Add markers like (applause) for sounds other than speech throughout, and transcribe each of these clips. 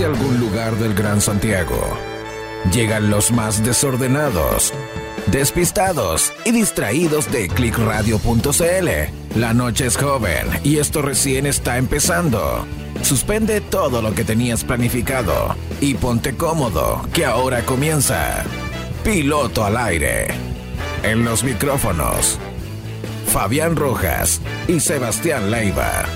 desde algún lugar del Gran Santiago. Llegan los más desordenados, despistados y distraídos de clickradio.cl. La noche es joven y esto recién está empezando. Suspende todo lo que tenías planificado y ponte cómodo, que ahora comienza. Piloto al aire. En los micrófonos, Fabián Rojas y Sebastián Leiva.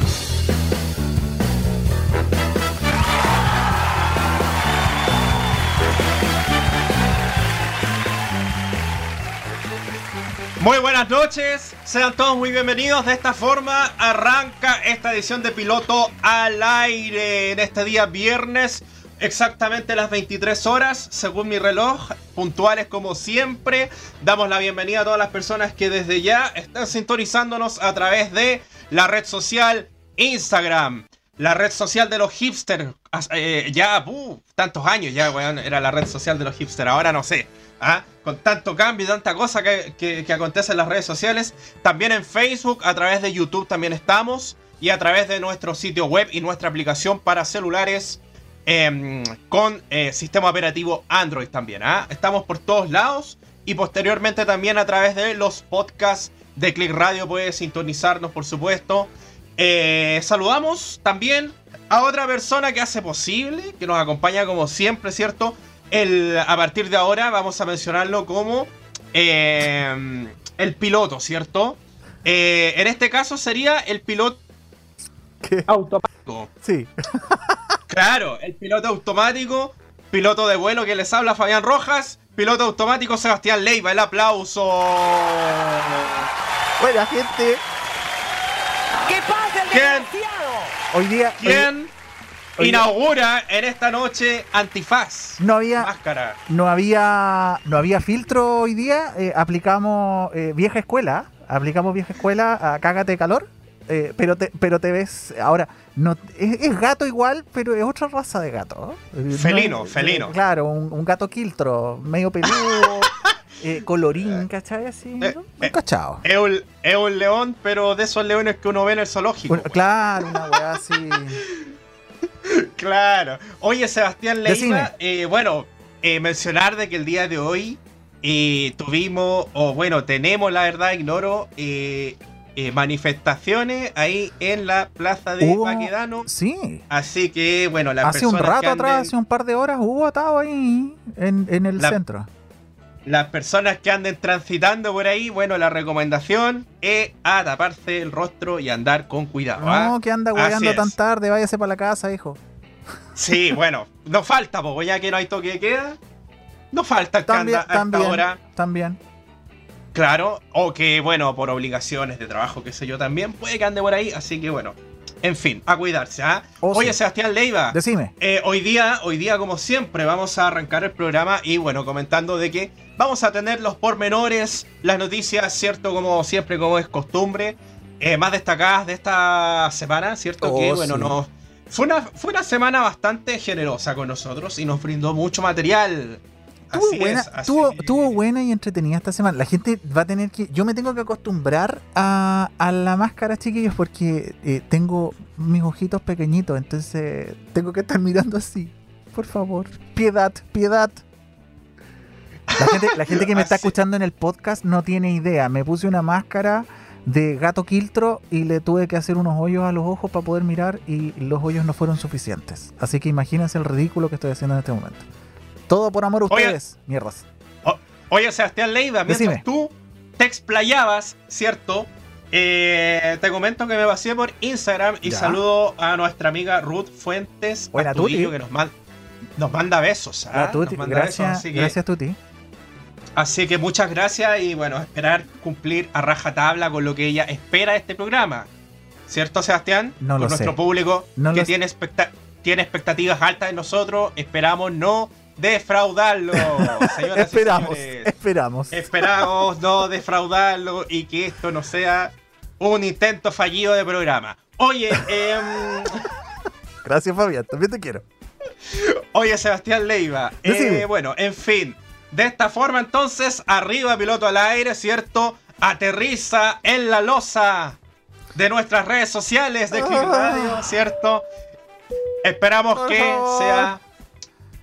Muy buenas noches, sean todos muy bienvenidos. De esta forma arranca esta edición de Piloto al aire en este día viernes, exactamente las 23 horas, según mi reloj, puntuales como siempre. Damos la bienvenida a todas las personas que desde ya están sintonizándonos a través de la red social Instagram. La red social de los hipsters, eh, ya, uh, tantos años ya, weón, era la red social de los hipsters, ahora no sé. ¿Ah? Con tanto cambio y tanta cosa que, acontece en las redes sociales. También en Facebook, a través de YouTube también estamos. Y a través de nuestro sitio web y nuestra aplicación para celulares em, con eh, sistema operativo Android también. ¿ah? Estamos por todos lados. Y posteriormente también a través de los podcasts de Click Radio puedes sintonizarnos, por supuesto. Eh, saludamos también a otra persona que hace posible, que nos acompaña como siempre, ¿cierto? El, a partir de ahora vamos a mencionarlo como eh, el piloto, ¿cierto? Eh, en este caso sería el piloto automático. Sí. (laughs) claro, el piloto automático, piloto de vuelo que les habla Fabián Rojas, piloto automático Sebastián Leiva, el aplauso. Buena gente. ¿Qué pasa, el ¿Quién? Hoy día. ¿Quién? Inaugura en esta noche antifaz. No había máscara. No había no había filtro hoy día. Eh, aplicamos eh, vieja escuela. Aplicamos vieja escuela a cágate de calor. Eh, pero te pero te ves ahora no es, gato igual, pero es otra raza de gato. Felino, felino. Claro, un, gato quiltro, medio peludo. (laughs) colorín, ¿cachai? Así, ¿no? un cachado. Es un, es un, león, pero de esos leones que uno ve en el zoológico. claro, una weá así. (laughs) (laughs) claro. Oye, Sebastián Leiva, eh, bueno, eh, mencionar de que el día de hoy eh, tuvimos, o bueno, tenemos la verdad, ignoro, manifestaciones ahí en la plaza de Maquedano. Sí. Así que, bueno, la Hace un rato atrás, hace un par de horas, hubo atado ahí en, el centro las personas que anden transitando por ahí, bueno, la recomendación es a taparse el rostro y andar con cuidado. No, ¿ah? que anda hueando tan tarde, váyase para la casa, hijo. Sí, (laughs) bueno, no falta, pues ya que no hay toque de queda, no falta que también, anda también, ahora. También. Claro, o que, bueno, por obligaciones de trabajo, qué sé yo, también puede que ande por ahí, así que bueno. En fin, a cuidarse. ¿ah? Oh, Oye, Sebastián Leiva. Decime. Eh, hoy día, hoy día, como siempre, vamos a arrancar el programa y bueno, comentando de que vamos a tener los pormenores, las noticias, ¿cierto? Como siempre, como es costumbre, eh, más destacadas de esta semana, ¿cierto? que oh, bueno, no. Fue una, fue una semana bastante generosa con nosotros y nos brindó mucho material Tuvo buena, buena y entretenida esta semana. La gente va a tener que. Yo me tengo que acostumbrar a, la máscara, chiquillos, porque eh, tengo mis ojitos pequeñitos, entonces tengo que estar mirando así. Por favor, piedad, piedad. La gente, que me está escuchando en el podcast no tiene idea. Me puse una máscara de gato quiltro y le tuve que hacer unos hoyos a los ojos para poder mirar y los hoyos no fueron suficientes. Así que imagínense el ridículo que estoy haciendo en este momento. Todo por amor a ustedes, mierdas. oye, Sebastián Leiva, mientras tú te explayabas, ¿cierto? Eh, te comento que me vacié por Instagram y saludo a nuestra amiga Ruth Fuentes Buena, que nos, nos manda besos. ¿ah? gracias, gracias, Tuti. Así que muchas gracias y bueno, esperar cumplir a rajatabla con lo que ella espera de este programa. ¿Cierto, Sebastián? No con nuestro público que tiene, tiene expectativas altas de nosotros. Esperamos no defraudarlo. (laughs) esperamos, esperamos. Esperamos no defraudarlo y que esto no sea un intento fallido de programa. Oye, eh, (laughs) gracias Fabián, también te quiero. Oye, Sebastián Leiva. Eh, bueno, en fin. De esta forma, entonces, arriba piloto al aire, ¿cierto? Aterriza en la losa de nuestras redes sociales de Click Radio, ¿cierto? Esperamos que sea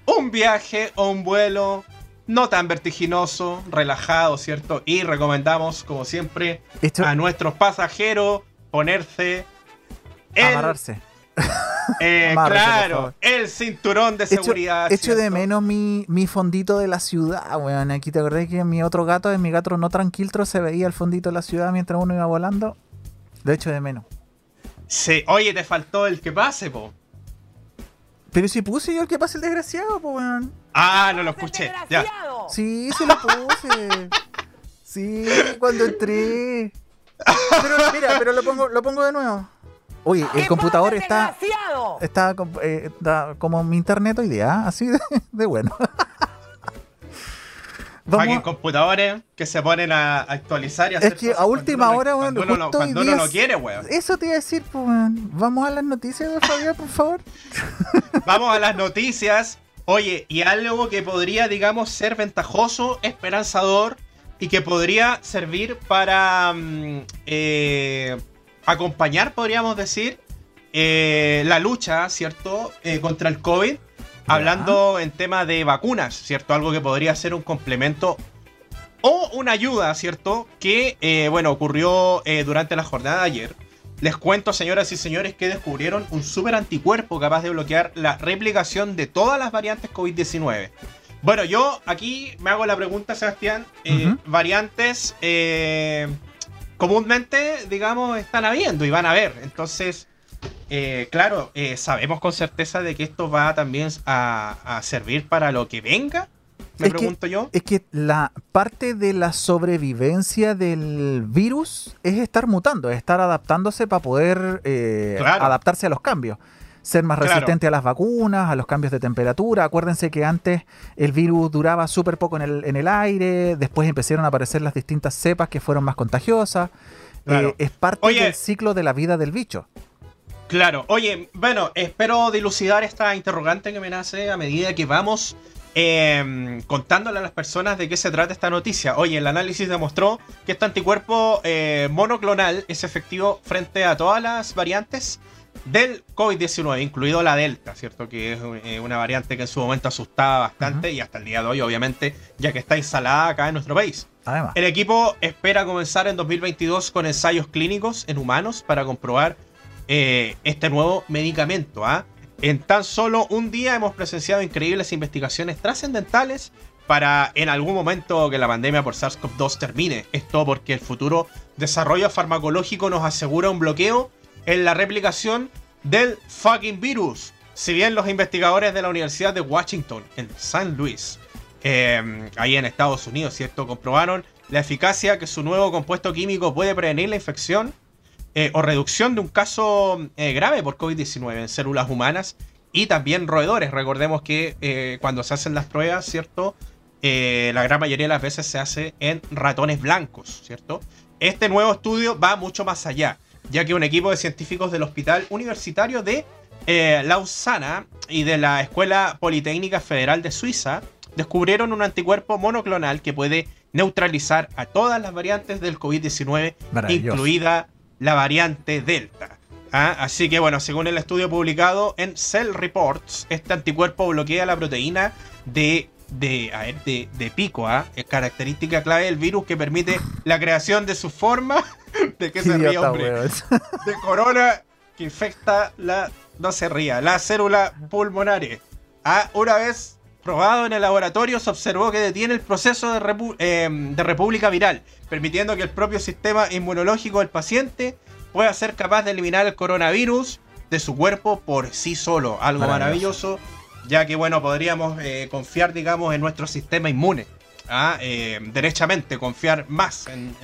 un viaje o un vuelo no tan vertiginoso, relajado, ¿cierto? Y recomendamos, como siempre, a nuestros pasajeros ponerse el, amarrarse. (laughs) Eh, claro, el cinturón de seguridad. Echo, de menos mi, fondito de la ciudad, weón. Aquí te acordás que mi otro gato, en mi gato no tranquilo, se veía el fondito de la ciudad mientras uno iba volando. Lo echo de menos. Sí, oye, te faltó el que pase, po. Pero si puse yo el que pase el desgraciado, po, weón. Ah, no lo escuché. Ya. Sí, sí lo puse. sí, cuando entré. Pero mira, pero lo pongo, lo pongo de nuevo. Oye, el computador está, está, eh, está, como mi internet hoy día, así de, bueno. Vamos. computadores que se ponen a actualizar y hacer Es que a última hora, weón. Cuando, uno, cuando uno no quiere, weón. Eso te iba a decir, pues, Vamos a las noticias, Fabián, por favor. (laughs) Vamos a las noticias. Oye, y algo que podría, digamos, ser ventajoso, esperanzador y que podría servir para mm, eh, acompañar, podríamos decir, eh, la lucha, ¿cierto?, eh, contra el COVID, hablando en tema de vacunas, ¿cierto? Algo que podría ser un complemento o una ayuda, ¿cierto? Que, eh, bueno, ocurrió durante la jornada de ayer. Les cuento, señoras y señores, que descubrieron un super anticuerpo capaz de bloquear la replicación de todas las variantes COVID-19. Bueno, yo aquí me hago la pregunta, Sebastián. Variantes comúnmente, digamos, están habiendo y van a ver. Entonces, eh, claro, eh, sabemos con certeza de que esto va también a, servir para lo que venga. Me pregunto yo. Es que la parte de la sobrevivencia del virus es estar mutando, es estar adaptándose para poder eh, adaptarse a los cambios ser más resistente a las vacunas, a los cambios de temperatura. Acuérdense que antes el virus duraba súper poco en el, en el aire, después empezaron a aparecer las distintas cepas que fueron más contagiosas. Eh, es parte del ciclo de la vida del bicho. Claro, oye, bueno, espero dilucidar esta interrogante que me nace a medida que vamos em, contándole a las personas de qué se trata esta noticia. Oye, el análisis demostró que este anticuerpo eh, monoclonal es efectivo frente a todas las variantes del COVID-19, incluido la Delta, ¿cierto? Que es eh, una variante que en su momento asustaba bastante y hasta el día de hoy, obviamente, ya que está instalada acá en nuestro país. El equipo espera comenzar en 2022 con ensayos clínicos en humanos para comprobar eh, este nuevo medicamento. ¿ah? En tan solo un día hemos presenciado increíbles investigaciones trascendentales para en algún momento que la pandemia por SARS-CoV-2 termine. Esto porque el futuro desarrollo farmacológico nos asegura un bloqueo en la replicación del fucking virus. Si bien los investigadores de la Universidad de Washington en San Luis, em, ahí en Estados Unidos, ¿cierto? Comprobaron la eficacia que su nuevo compuesto químico puede prevenir la infección eh, o reducción de un caso eh, grave por COVID-19 en células humanas y también roedores. Recordemos que eh, cuando se hacen las pruebas, ¿cierto? la gran mayoría de las veces se hace en ratones blancos, ¿cierto? Este nuevo estudio va mucho más allá ya que un equipo de científicos del Hospital Universitario de Lausana y de la Escuela Politécnica Federal de Suiza descubrieron un anticuerpo monoclonal que puede neutralizar a todas las variantes del COVID-19, incluida la variante Delta. ¿Ah? Así que bueno, según el estudio publicado en Cell Reports, este anticuerpo bloquea la proteína de de, a ver, de, de pico, ¿ah? Es característica clave del virus que permite la creación de su forma. (laughs) ¿De que se ríe, hombre? (laughs) De corona que infecta la. No se ría, la célula pulmonares. Ah, una vez probado en el laboratorio, se observó que detiene el proceso de, eh, de república viral, permitiendo que el propio sistema inmunológico del paciente pueda ser capaz de eliminar el coronavirus de su cuerpo por sí solo. Algo maravilloso ya que bueno, podríamos eh, confiar, digamos, en nuestro sistema inmune. ¿ah? Eh, derechamente, confiar más en,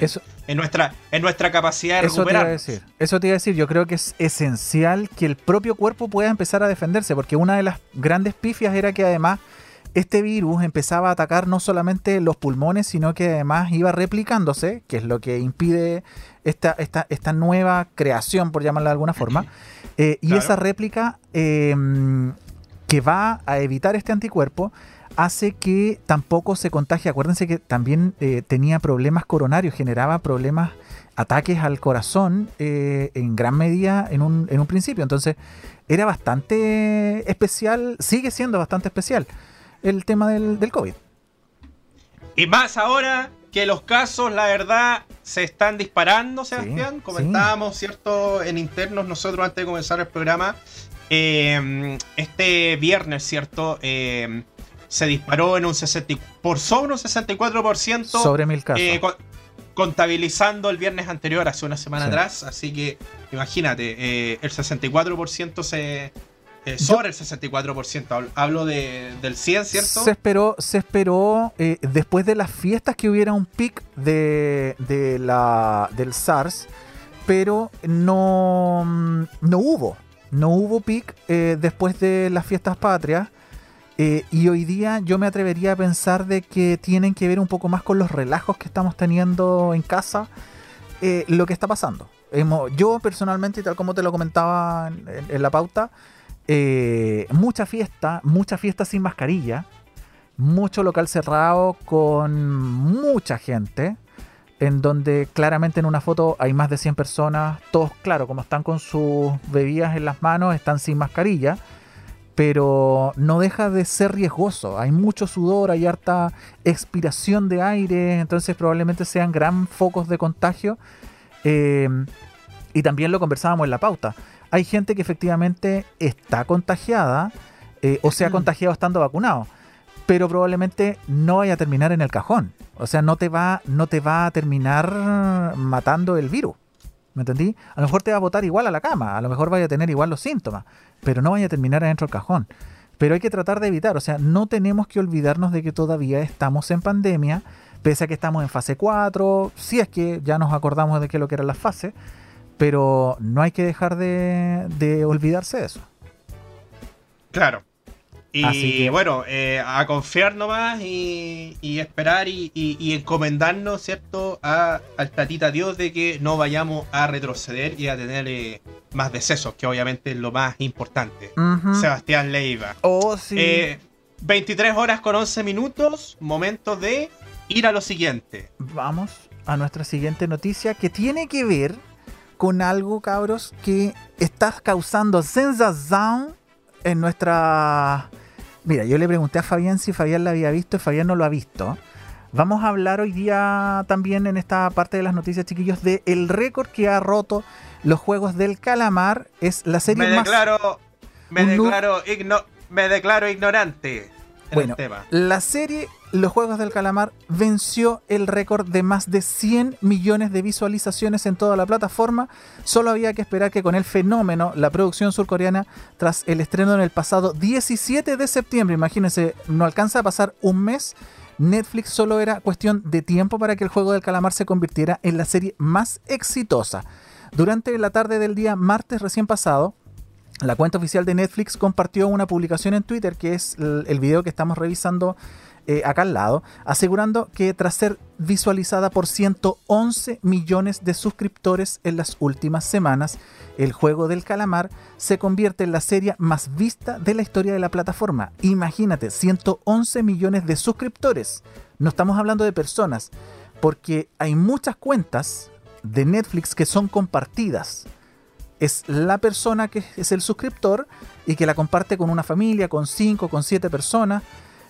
en, nuestra, en nuestra capacidad de eso recuperar. Te decir. Eso te iba a decir, yo creo que es esencial que el propio cuerpo pueda empezar a defenderse, porque una de las grandes pifias era que además este virus empezaba a atacar no solamente los pulmones, sino que además iba replicándose, que es lo que impide esta, esta, esta nueva creación, por llamarla de alguna forma. (laughs) Eh, y esa réplica que va a evitar este anticuerpo, hace que tampoco se contagie. Acuérdense que también eh, tenía problemas coronarios, generaba problemas, ataques al corazón eh, en gran medida en un, en un principio. Entonces era bastante especial, sigue siendo bastante especial el tema del, del COVID. Y más ahora que los casos, la verdad, se están disparando, Sebastián. Comentábamos, ¿cierto? En internos nosotros antes de comenzar el programa. Eh, este viernes, ¿cierto? Eh, se disparó en un 60, por sobre un 64%. Sobre mil casos. Eh, contabilizando el viernes anterior, hace una semana atrás. Así que imagínate, el 64% se, eh, sobre el 64%. Hablo de, del 100, ¿cierto? Se esperó, se esperó eh, después de las fiestas que hubiera un pic de, de la, del SARS, pero no, mm, no hubo. No hubo pic eh, después de las fiestas patrias. y hoy día yo me atrevería a pensar de que tienen que ver un poco más con los relajos que estamos teniendo en casa, lo que está pasando. yo personalmente, tal como te lo comentaba en la pauta, eh, mucha fiesta, mucha fiesta sin mascarilla, mucho local cerrado con mucha gente, en donde claramente en una foto hay más de 100 personas, todos claro, como están con sus bebidas en las manos, están sin mascarilla, pero no deja de ser riesgoso, hay mucho sudor, hay harta expiración de aire, entonces probablemente sean gran focos de contagio. Eh, y también lo conversábamos en la pauta hay gente que efectivamente está contagiada eh, o se ha mm. contagiado estando vacunado, pero probablemente no vaya a terminar en el cajón. O sea, no te va, no te va a terminar matando el virus. ¿Me entendí? A lo mejor te va a botar igual a la cama, a lo mejor vaya a tener igual los síntomas, pero no vaya a terminar adentro del cajón. Pero hay que tratar de evitar, o sea, no tenemos que olvidarnos de que todavía estamos en pandemia, pese a que estamos en fase 4, si es que ya nos acordamos de qué lo que eran las fases, pero no hay que dejar de, olvidarse de eso. Claro. Y bueno, eh, a confiar nomás y, y esperar y, encomendarnos, ¿cierto? A, al tatita Dios de que no vayamos a retroceder y a tener eh, más decesos, que obviamente es lo más importante. Sebastián Leiva. Oh, sí. 23 eh, horas con 11 minutos, momento de ir a lo siguiente. Vamos a nuestra siguiente noticia que tiene que ver con algo, cabros, que está causando sensación en nuestra... Mira, yo le pregunté a Fabián si Fabián la había visto y Fabián no lo ha visto. Vamos a hablar hoy día también en esta parte de las noticias, chiquillos, de el récord que ha roto los Juegos del Calamar. Es la serie me Declaro, me, declaro me declaro ignorante. bueno, la serie los Juegos del Calamar venció el récord de más de 100 millones de visualizaciones en toda la plataforma. Solo había que esperar que con el fenómeno, la producción surcoreana, tras el estreno en el pasado 17 de septiembre, imagínense, no alcanza a pasar un mes, Netflix solo era cuestión de tiempo para que el Juego del Calamar se convirtiera en la serie más exitosa. Durante la tarde del día martes recién pasado, la cuenta oficial de Netflix compartió una publicación en Twitter, que es el video que estamos revisando eh, acá al lado, asegurando que tras ser visualizada por 111 millones de suscriptores en las últimas semanas, el juego del calamar se convierte en la serie más vista de la historia de la plataforma. Imagínate, 111 millones de suscriptores. No estamos hablando de personas, porque hay muchas cuentas de Netflix que son compartidas. Es la persona que es el suscriptor y que la comparte con una familia, con 5, con 7 personas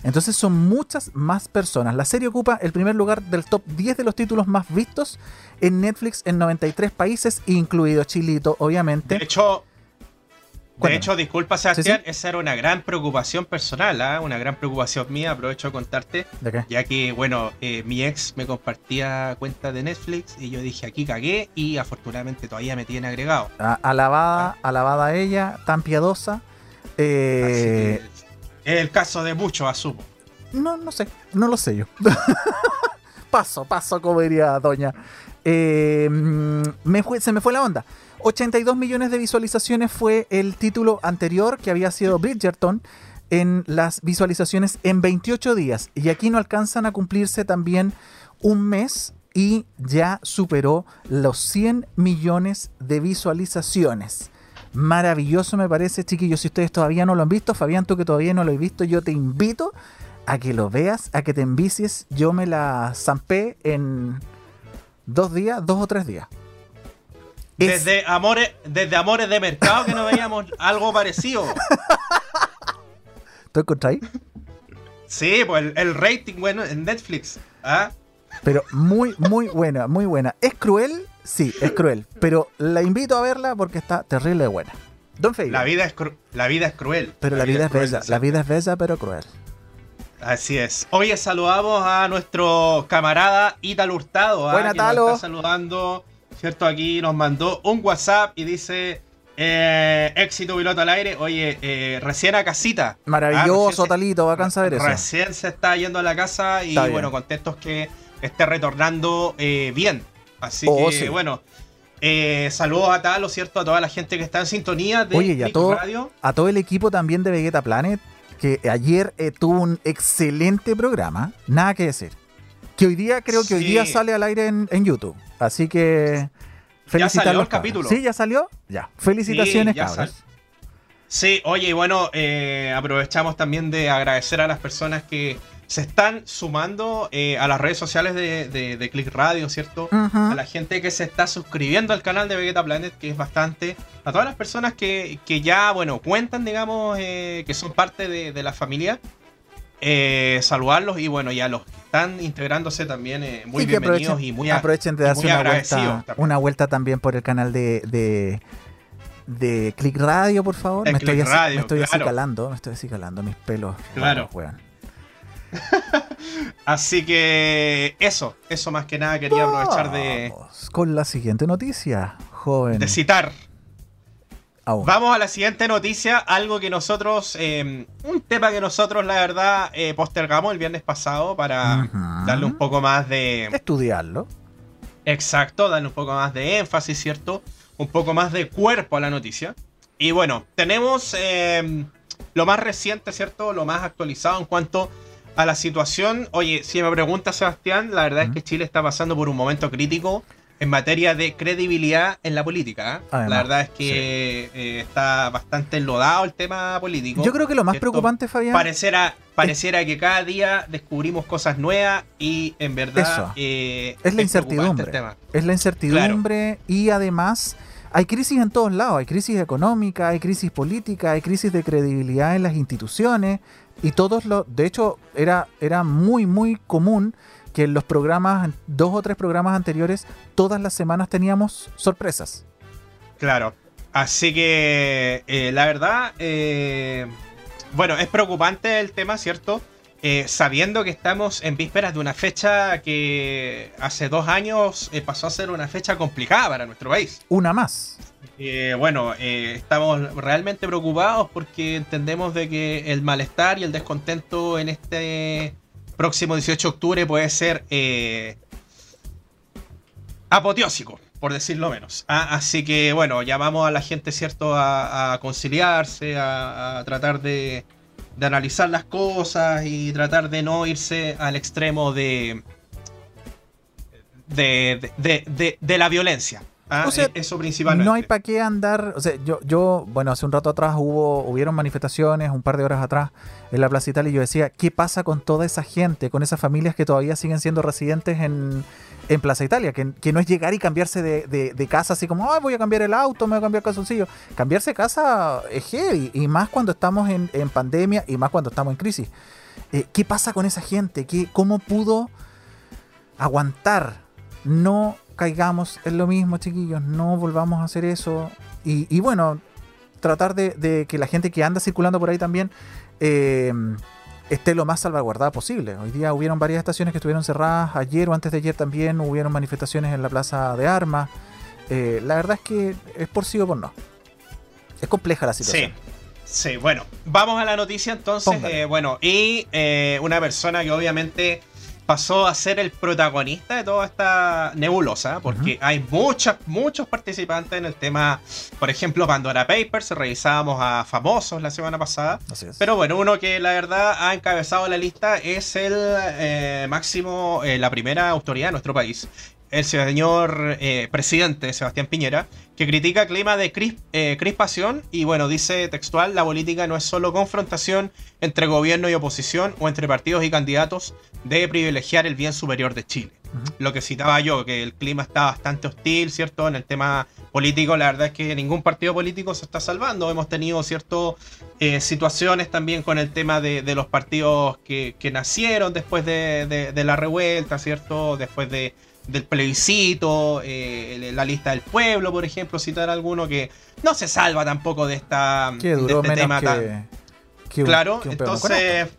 entonces son muchas más personas. La serie ocupa el primer lugar del top 10 de los títulos más vistos en Netflix en 93 países, incluido Chilito, obviamente. De hecho, de hecho, disculpa Sebastián, esa era una gran preocupación personal, ¿ah? una gran preocupación mía, aprovecho de contarte, ya que, bueno, eh, mi ex me compartía cuenta de Netflix y yo dije, aquí cagué y afortunadamente todavía me tiene agregado. alabada, ah. alabada ella, tan piadosa. Eh, es el caso de muchos, asumo. No, no sé, no lo sé yo. (laughs) paso, paso, como diría Doña. Eh, me se me fue la onda. 82 millones de visualizaciones fue el título anterior que había sido Bridgerton en las visualizaciones en 28 días. Y aquí no alcanzan a cumplirse también un mes y ya superó los 100 millones de visualizaciones. Maravilloso me parece, chiquillos. Si ustedes todavía no lo han visto, Fabián, tú que todavía no lo has visto, yo te invito a que lo veas, a que te envicies. Yo me la zampé en dos días, dos o tres días. Desde amores, desde amores de mercado que no veíamos (laughs) algo parecido. ¿Tú encontráis? Sí, pues el, rating bueno en Netflix. ¿ah? Pero muy, muy buena, muy buena. ¿Es cruel? Sí, es cruel. Pero la invito a verla porque está terrible buena. Don La vida es, la vida es cruel. Pero la, vida, es bella. La vida es bella, pero cruel. Así es. Hoy saludamos a nuestro camarada Italo Hurtado. ¿ah? Buena, Talo. está saludando, ¿cierto? Aquí nos mandó un WhatsApp y dice: eh, éxito piloto al aire. Oye, eh, recién a casita. Maravilloso, ah, Talito, va a cansar eso. Recién se está yendo a la casa y bueno, contentos que esté retornando eh, bien. Así oh, que bueno. saludos a Talo, ¿cierto? A toda la gente que está en sintonía de Oye, y a todo, a todo el equipo también de Vegeta Planet que ayer eh, tuvo un excelente programa, nada que decir. Que hoy día, creo que hoy día sale al aire en, YouTube. Así que felicitarlos. Ya salió el capítulo. Sí, ya salió. Ya. Felicitaciones, sí, Sí, oye, y bueno, eh, aprovechamos también de agradecer a las personas que se están sumando eh, a las redes sociales de, de, Click Radio, ¿cierto? A la gente que se está suscribiendo al canal de Vegeta Planet, que es bastante. A todas las personas que, ya, bueno, cuentan, digamos, eh, que son parte de, la familia. Eh, saludarlos y bueno, ya los que están integrándose también, muy bienvenidos y muy Aprovechen de darse una vuelta, una vuelta también por el canal de, de Click Radio, por favor. me, estoy Radio, me estoy acicalando, me estoy acicalando mis pelos. Claro. (laughs) Así que eso, eso más que nada quería aprovechar de. Con la siguiente noticia, joven. De citar. Vamos a la siguiente noticia, algo que nosotros, em, un tema que nosotros la verdad eh, postergamos el viernes pasado para darle un poco más de... Estudiarlo. Exacto, darle un poco más de énfasis, ¿cierto? Un poco más de cuerpo a la noticia. Y bueno, tenemos em, lo más reciente, ¿cierto? Lo más actualizado en cuanto a la situación, oye, si me pregunta Sebastián, la verdad es que Chile está pasando por un momento crítico en materia de credibilidad en la política. ¿eh? la verdad es que eh, está bastante enlodado el tema político. Yo creo que lo más preocupante, Fabián. Pareciera, pareciera que cada día descubrimos cosas nuevas y en verdad. Eh, es la incertidumbre. Es la incertidumbre y además. Hay crisis en todos lados, hay crisis económica, hay crisis política, hay crisis de credibilidad en las instituciones, y todos los, de hecho, era, era muy, muy común que en los programas, dos o tres programas anteriores, todas las semanas teníamos sorpresas. Claro. Así que, eh, la verdad, eh, bueno, es preocupante el tema, ¿cierto? Eh, sabiendo que estamos en vísperas de una fecha que hace dos años pasó a ser una fecha complicada para nuestro país. Una más. Eh, bueno, eh, estamos realmente preocupados porque entendemos de que el malestar y el descontento en este próximo 18 de octubre puede ser eh, apoteósico, por decirlo menos. Ah, así que bueno, llamamos a la gente, ¿cierto?, a, conciliarse, a, tratar de, analizar las cosas y tratar de no irse al extremo de, de la violencia. Ah, e-, eso principalmente. No hay para qué andar. O sea, yo, yo, bueno, hace un rato atrás hubo, hubieron manifestaciones, un par de horas atrás, en la Plaza Italia, y yo decía, ¿qué pasa con toda esa gente, con esas familias que todavía siguen siendo residentes en, Plaza Italia? Que, no es llegar y cambiarse de, casa así como, Ay, voy a cambiar el auto, me voy a cambiar calzoncillo. Cambiarse de casa es heavy, y más cuando estamos en, pandemia y más cuando estamos en crisis. Eh, ¿Qué pasa con esa gente? ¿Qué, ¿Cómo pudo aguantar? No caigamos en lo mismo, chiquillos, no volvamos a hacer eso. Y, bueno, tratar de, que la gente que anda circulando por ahí también eh, esté lo más salvaguardada posible. Hoy día hubieron varias estaciones que estuvieron cerradas, ayer o antes de ayer también hubieron manifestaciones en la Plaza de Armas. Eh, la verdad es que es por sí o por no. Es compleja la situación. Sí. Sí, bueno, vamos a la noticia entonces. Eh, bueno, y una persona que obviamente pasó a ser el protagonista de toda esta nebulosa, porque hay muchas, muchos participantes en el tema, por ejemplo, Pandora Papers, revisábamos a famosos la semana pasada, pero bueno, uno que la verdad ha encabezado la lista es el eh, máximo, eh, la primera autoridad de nuestro país, el señor eh, presidente Sebastián Piñera, que critica clima de eh, crispación y bueno, dice textual, la política no es solo confrontación entre gobierno y oposición o entre partidos y candidatos, debe privilegiar el bien superior de Chile. Lo que citaba yo, que el clima está bastante hostil, ¿cierto? En el tema político, la verdad es que ningún partido político se está salvando. Hemos tenido, ¿cierto? Eh, situaciones también con el tema de, los partidos que, nacieron después de, la revuelta, ¿cierto? Después de, del plebiscito, eh, la lista del pueblo, por ejemplo, citar alguno que no se salva tampoco de esta de este tema tan. claro, entonces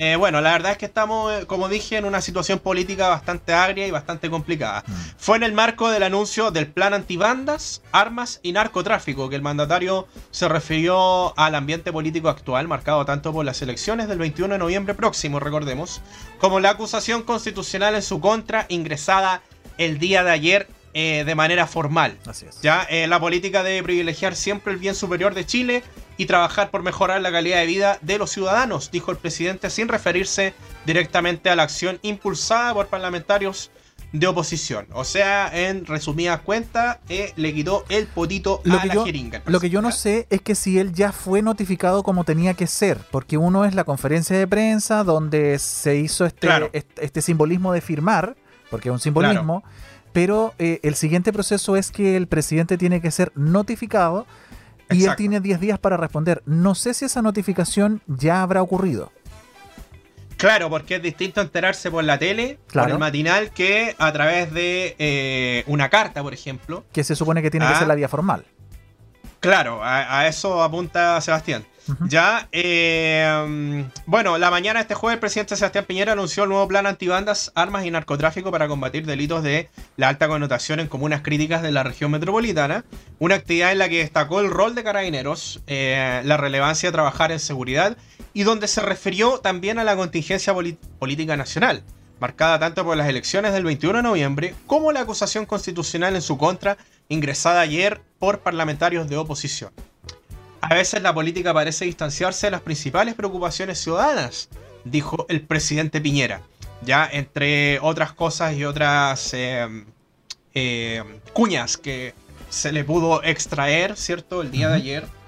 eh, bueno, la verdad es que estamos, eh, como dije, en una situación política bastante agria y bastante complicada. Mm. Fue en el marco del anuncio del plan antibandas, armas y narcotráfico que el mandatario se refirió al ambiente político actual, marcado tanto por las elecciones del 21 de noviembre próximo, recordemos, como la acusación constitucional en su contra ingresada el día de ayer eh, de manera formal. Así es. Ya, la política debe privilegiar siempre el bien superior de Chile y trabajar por mejorar la calidad de vida de los ciudadanos, dijo el presidente sin referirse directamente a la acción impulsada por parlamentarios de oposición. O sea, en resumidas cuentas, eh, le quitó el potito a la jeringa. Lo que yo no sé es que si él ya fue notificado como tenía que ser, porque uno es la conferencia de prensa donde se hizo este, este, simbolismo de firmar, porque es un simbolismo, pero eh, el siguiente proceso es que el presidente tiene que ser notificado y él tiene 10 días para responder. No sé si esa notificación ya habrá ocurrido. Claro, porque es distinto enterarse por la tele, por el matinal, que a través de eh, una carta, por ejemplo. Que se supone que tiene que ah. ser la vía formal. Claro, a eso apunta Sebastián. Ya, eh, bueno, la mañana de este jueves el presidente Sebastián Piñera anunció el nuevo plan antibandas, armas y narcotráfico para combatir delitos de la alta connotación en comunas críticas de la región metropolitana. Una actividad en la que destacó el rol de carabineros, eh, la relevancia de trabajar en seguridad y donde se refirió también a la contingencia política nacional, marcada tanto por las elecciones del 21 de noviembre como la acusación constitucional en su contra ingresada ayer por parlamentarios de oposición. A veces la política parece distanciarse de las principales preocupaciones ciudadanas, dijo el presidente Piñera. Ya entre otras cosas y otras em, em, cuñas que se le pudo extraer, ¿cierto? El día de ayer.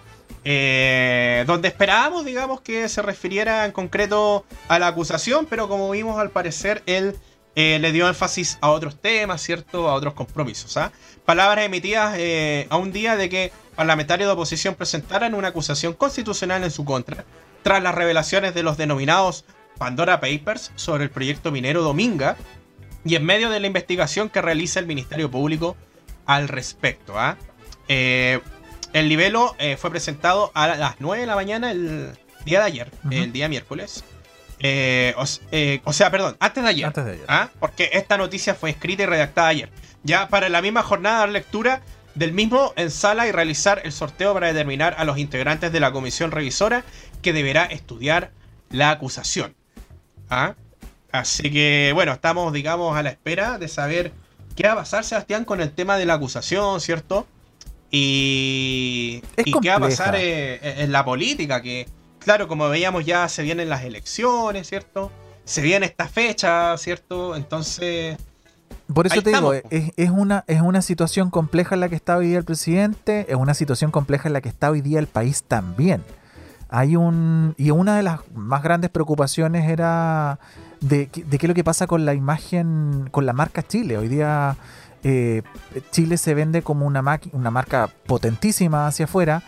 Eh, donde esperábamos, digamos, que se refiriera en concreto a la acusación, pero como vimos al parecer, él eh, le dio énfasis a otros temas, ¿cierto? A otros compromisos. ¿ah? Palabras emitidas eh, a un día de que parlamentarios de oposición presentaran una acusación constitucional en su contra, tras las revelaciones de los denominados Pandora Papers sobre el proyecto minero Dominga, y en medio de la investigación que realiza el Ministerio Público al respecto. ¿ah? Eh, el libelo fue presentado a las 9 de la mañana el día de ayer, el día miércoles. Eh, eh, o, sea, perdón, antes de ayer. ¿ah? Porque esta noticia fue escrita y redactada ayer. Ya para la misma jornada dar lectura del mismo en sala y realizar el sorteo para determinar a los integrantes de la comisión revisora que deberá estudiar la acusación. ¿Ah? Así que, bueno, estamos, digamos, a la espera de saber qué va a pasar, Sebastián, con el tema de la acusación, ¿cierto? Y, y qué va a pasar eh, en la política, que claro, como veíamos ya se vienen las elecciones, ¿cierto? Se viene esta fecha, ¿cierto? Entonces... Por eso te digo, es, una, es una situación compleja en la que está hoy día el presidente, es una situación compleja en la que está hoy día el país también. Hay un. Y una de las más grandes preocupaciones era de, qué es lo que pasa con la imagen, con la marca Chile. Hoy día eh, Chile se vende como una, una marca potentísima hacia afuera,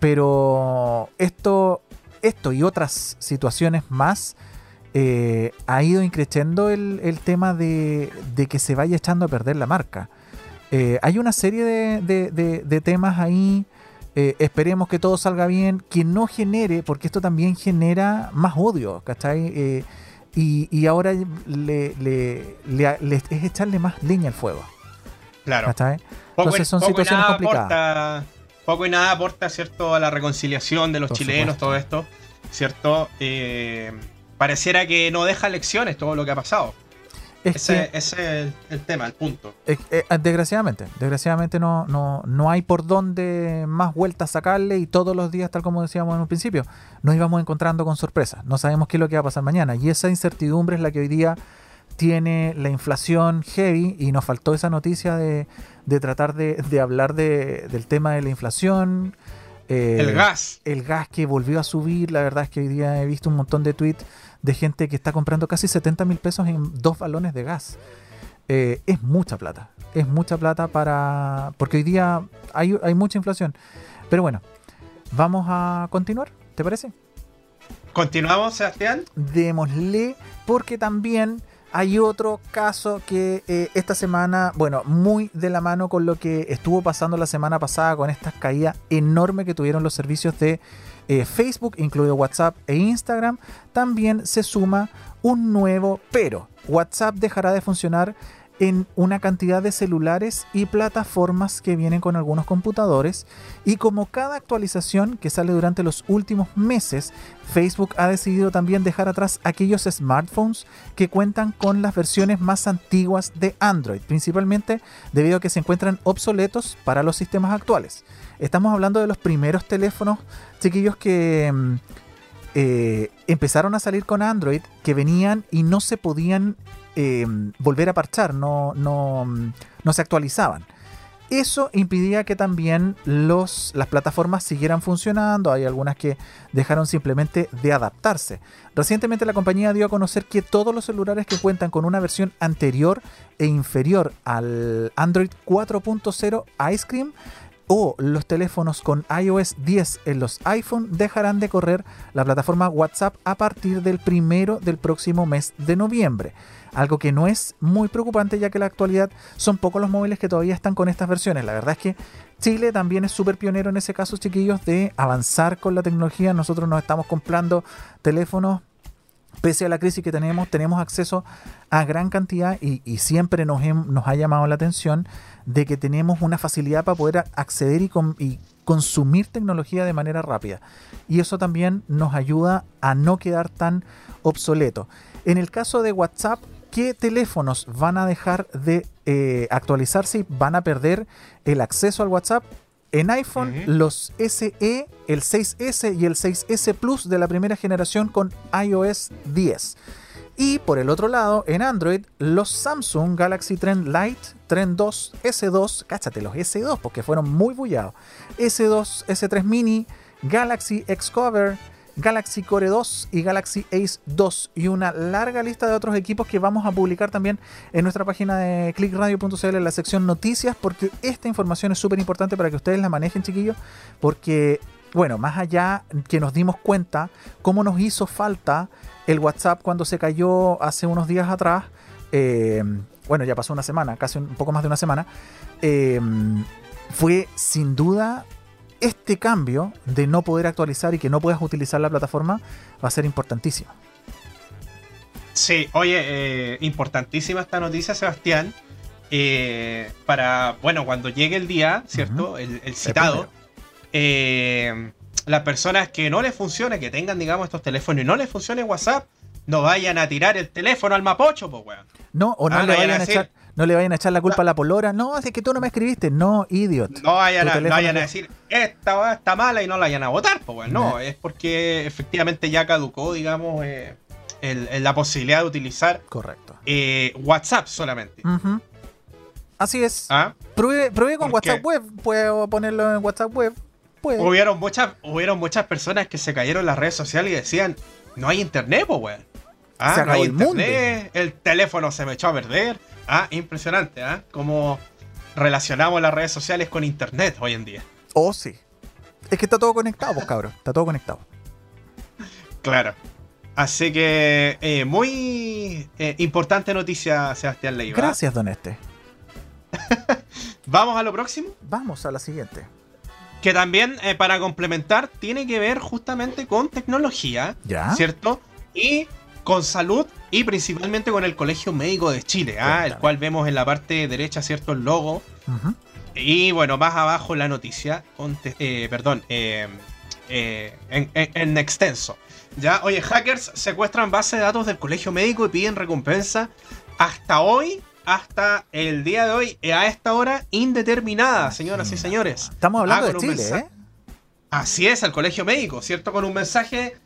pero esto esto y otras situaciones más, eh, ha ido increciendo el, tema de, que se vaya echando a perder la marca. Eh, hay una serie de, temas ahí. Eh, esperemos que todo salga bien, que no genere, porque esto también genera más odio, ¿cachai? Y, ahora le, es echarle más leña al fuego. Claro. ¿cachai? Entonces son situaciones complicadas poco y nada aporta, ¿cierto?, a la reconciliación de los chilenos, todo esto, ¿cierto? Eh, pareciera que no deja lecciones todo lo que ha pasado. ese, es el, tema, el punto. Eh, desgraciadamente, desgraciadamente no, no, no hay por dónde más vueltas sacarle y todos los días, tal como decíamos en un principio, nos íbamos encontrando con sorpresas. No sabemos qué es lo que va a pasar mañana y esa incertidumbre es la que hoy día tiene la inflación heavy y nos faltó esa noticia de, tratar de, hablar del tema de la inflación. Eh, el gas. El gas que volvió a subir. La verdad es que hoy día he visto un montón de tweets de gente que está comprando casi 70 mil pesos en dos balones de gas. Eh, es mucha plata. Es mucha plata para. Porque hoy día hay, hay mucha inflación. Pero bueno, vamos a continuar. ¿Te parece? ¿Continuamos, Sebastián? Démosle, porque también hay otro caso que eh, esta semana, bueno, muy de la mano con lo que estuvo pasando la semana pasada con esta caída enorme que tuvieron los servicios de eh, Facebook, incluido WhatsApp e Instagram, también se suma un nuevo pero. WhatsApp dejará de funcionar en una cantidad de celulares y plataformas que vienen con algunos computadores y como cada actualización que sale durante los últimos meses, Facebook ha decidido también dejar atrás aquellos smartphones que cuentan con las versiones más antiguas de Android, principalmente debido a que se encuentran obsoletos para los sistemas actuales. Estamos hablando de los primeros teléfonos, chiquillos, que mm, eh, empezaron a salir con Android, que venían y no se podían eh, volver a parchar, no, no, no se actualizaban. Eso impidía que también los, las plataformas siguieran funcionando. Hay algunas que dejaron simplemente de adaptarse. Recientemente la compañía dio a conocer que todos los celulares que cuentan con una versión anterior e inferior al Android 4.0 Ice Cream o los teléfonos con iOS 10 en los iPhone dejarán de correr la plataforma WhatsApp a partir del primero del próximo mes de noviembre algo que no es muy preocupante ya que en la actualidad son pocos los móviles que todavía están con estas versiones. La verdad es que Chile también es súper pionero en ese caso, chiquillos, de avanzar con la tecnología. Nosotros nos estamos comprando teléfonos pese a la crisis que tenemos, tenemos acceso a gran cantidad y, siempre nos, ha llamado la atención de que tenemos una facilidad para poder acceder y, y, consumir tecnología de manera rápida. Y eso también nos ayuda a no quedar tan obsoleto. En el caso de WhatsApp, qué teléfonos van a dejar de eh, actualizarse y van a perder el acceso al WhatsApp. En iPhone, los SE, el 6S y el 6S Plus de la primera generación con iOS 10. Y por el otro lado, en Android, los Samsung Galaxy Trend Lite, Trend 2, S2, cáchate los S2 porque fueron muy bullados. S2, S3 Mini, Galaxy Xcover, Galaxy Core 2 y Galaxy Ace 2 y una larga lista de otros equipos que vamos a publicar también en nuestra página de clickradio.cl en la sección noticias porque esta información es súper importante para que ustedes la manejen chiquillos porque bueno, más allá que nos dimos cuenta cómo nos hizo falta el WhatsApp cuando se cayó hace unos días atrás, eh, bueno, ya pasó una semana, casi un poco más de una semana, eh, fue sin duda este cambio de no poder actualizar y que no puedas utilizar la plataforma va a ser importantísimo. Sí, oye, eh, importantísima esta noticia, Sebastián. Eh, para, bueno, cuando llegue el día, ¿cierto? el, citado, eh, las personas que no les funcione, que tengan, digamos, estos teléfonos y no les funcione WhatsApp, no vayan a tirar el teléfono al mapocho, pues, weón. No, o no, ah, le vayan a echar no le vayan a echar la culpa a la polora. No, es que tú no me escribiste. No, idiot. No vayan, a, decir, esta está mala y no la vayan a votar. Pues, no, es porque efectivamente ya caducó, digamos, eh, la posibilidad de utilizar Correcto. Eh, WhatsApp solamente. Así es. ¿Ah? Pruebe, con WhatsApp web. Puedo ponerlo en WhatsApp web. Hubieron muchas, hubieron muchas personas que se cayeron en las redes sociales y decían, no hay internet, pues, weón. Ah, no hay el internet, mundo. el teléfono se me echó a perder Ah, impresionante, ¿ah? Cómo relacionamos las redes sociales con internet hoy en día. Oh, sí. Es que está todo conectado, pues, cabrón. Está todo conectado. Claro. Así que, eh, muy eh, importante noticia, Sebastián Leiva. Gracias, don Este. (laughs) ¿Vamos a lo próximo? Vamos a la siguiente. Que también, eh, para complementar, tiene que ver justamente con tecnología. ¿Ya? ¿Cierto? Y con salud y principalmente con el Colegio Médico de Chile, ¿ah? el cual vemos en la parte derecha, ¿cierto? El logo. Y bueno, más abajo la noticia, eh, perdón, eh, eh, en, extenso. Ya, oye, hackers secuestran base de datos del Colegio Médico y piden recompensa hasta hoy, hasta el día de hoy, a esta hora indeterminada, señoras y señores. Estamos hablando ah, de Chile, ¿eh? Así es, al Colegio Médico, ¿cierto? Con un mensaje,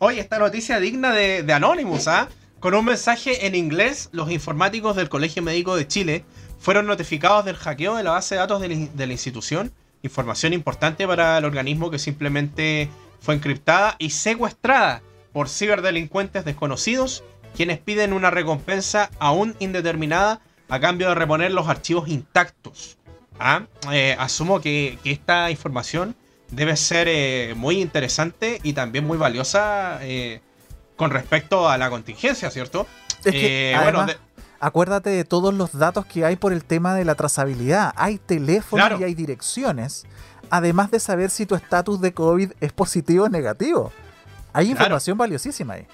hoy esta noticia digna de, Anonymous, ¿ah? Con un mensaje en inglés, los informáticos del Colegio Médico de Chile fueron notificados del hackeo de la base de datos de la, institución. Información importante para el organismo que simplemente fue encriptada y secuestrada por ciberdelincuentes desconocidos, quienes piden una recompensa aún indeterminada a cambio de reponer los archivos intactos. ¿Ah? Eh, asumo que, esta información debe ser eh, muy interesante y también muy valiosa eh, con respecto a la contingencia, ¿cierto? bueno, acuérdate de todos los datos que hay por el tema de la trazabilidad. Hay teléfonos y hay direcciones, además de saber si tu estatus de COVID es positivo o negativo. Hay información valiosísima ahí.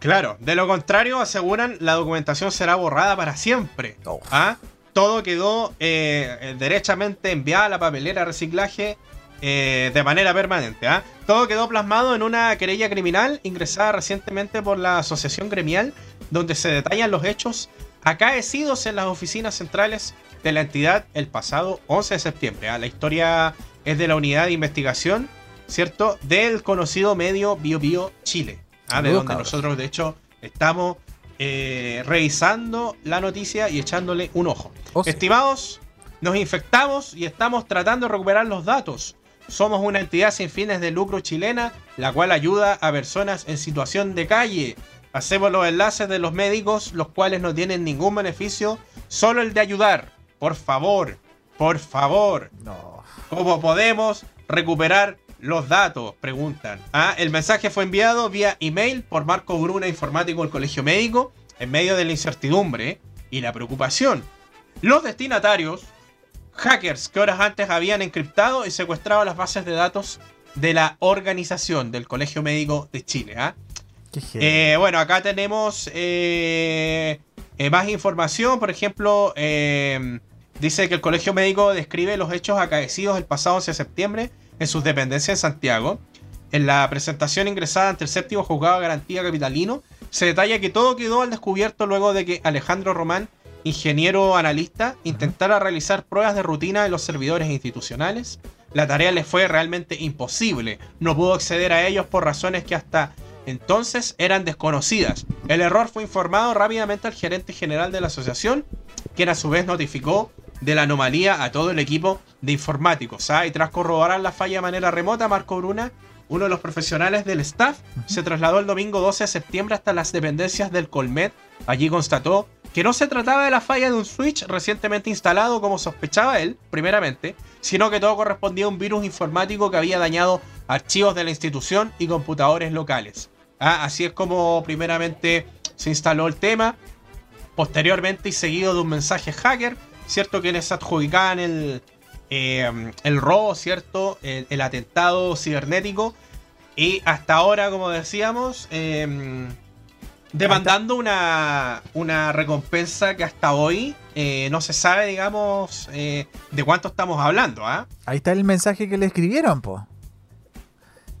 Claro, de lo contrario, aseguran la documentación será borrada para siempre. ¿Ah? Todo quedó eh, derechamente enviada a la papelera de reciclaje eh, de manera permanente. ¿ah? Todo quedó plasmado en una querella criminal ingresada recientemente por la Asociación Gremial, donde se detallan los hechos acaecidos en las oficinas centrales de la entidad el pasado 11 de septiembre. ¿ah? La historia es de la unidad de investigación, ¿cierto? Del conocido medio BioBio Bio Chile, ¿ah? de donde nosotros de hecho estamos eh, revisando la noticia y echándole un ojo. Oh, Estimados, nos infectamos y estamos tratando de recuperar los datos. Somos una entidad sin fines de lucro chilena, la cual ayuda a personas en situación de calle. Hacemos los enlaces de los médicos, los cuales no tienen ningún beneficio, solo el de ayudar. Por favor, por favor. No. ¿Cómo podemos recuperar los datos? Preguntan. Ah, el mensaje fue enviado vía email por Marco Bruna, informático del Colegio Médico, en medio de la incertidumbre y la preocupación. Los destinatarios hackers que horas antes habían encriptado y secuestrado las bases de datos de la organización del Colegio Médico de Chile. ¿ah? Eh, bueno, acá tenemos eh, eh, más información. Por ejemplo, dice que el Colegio Médico describe los hechos acaecidos el pasado 11 de septiembre en sus dependencias en Santiago. En la presentación ingresada ante el séptimo juzgado de garantía capitalino, se detalla que todo quedó al descubierto luego de que Alejandro Román ingeniero analista, intentara realizar pruebas de rutina en los servidores institucionales. La tarea le fue realmente imposible. No pudo acceder a ellos por razones que hasta entonces eran desconocidas. El error fue informado rápidamente al gerente general de la asociación, quien a su vez notificó de la anomalía a todo el equipo de informáticos. ¿ah? Y tras corroborar la falla de manera remota, Marco Bruna, uno de los profesionales del staff, se trasladó el domingo 12 de septiembre hasta las dependencias del Colmet. Allí constató que no se trataba de la falla de un switch recientemente instalado como sospechaba él, primeramente, sino que todo correspondía a un virus informático que había dañado archivos de la institución y computadores locales. Ah, así es como primeramente se instaló el tema, posteriormente y seguido de un mensaje hacker, ¿cierto? Quienes adjudicaban el, eh, el robo, ¿cierto? El, atentado cibernético. Y hasta ahora, como decíamos, eh, demandando una, una recompensa que hasta hoy eh, no se sabe, digamos, eh, de cuánto estamos hablando. ¿ah? Ahí está el mensaje que le escribieron, po.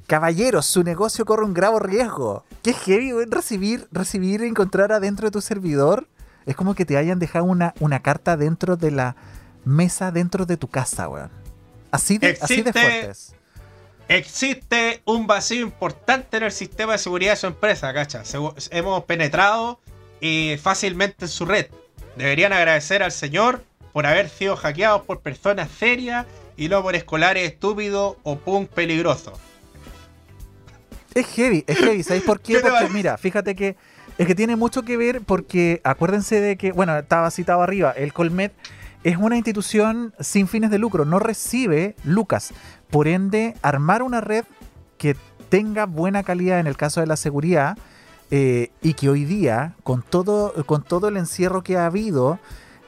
Caballeros, su negocio corre un grave riesgo. Qué heavy, recibir, recibir e encontrar adentro de tu servidor. Es como que te hayan dejado una, una carta dentro de la mesa, dentro de tu casa, weón. Así de, así de fuertes. Existe un vacío importante en el sistema de seguridad de su empresa, cacha. Hemos penetrado eh, fácilmente en su red. Deberían agradecer al señor por haber sido hackeados por personas serias y no por escolares estúpidos o punk peligrosos. Es heavy, es heavy. ¿Sabéis por qué? (laughs) Porque mira, fíjate que es que tiene mucho que ver porque acuérdense de que, bueno, estaba citado arriba, el Colmet es una institución sin fines de lucro, no recibe lucas. Por ende, armar una red que tenga buena calidad en el caso de la seguridad eh, y que hoy día, con todo, con todo el encierro que ha habido,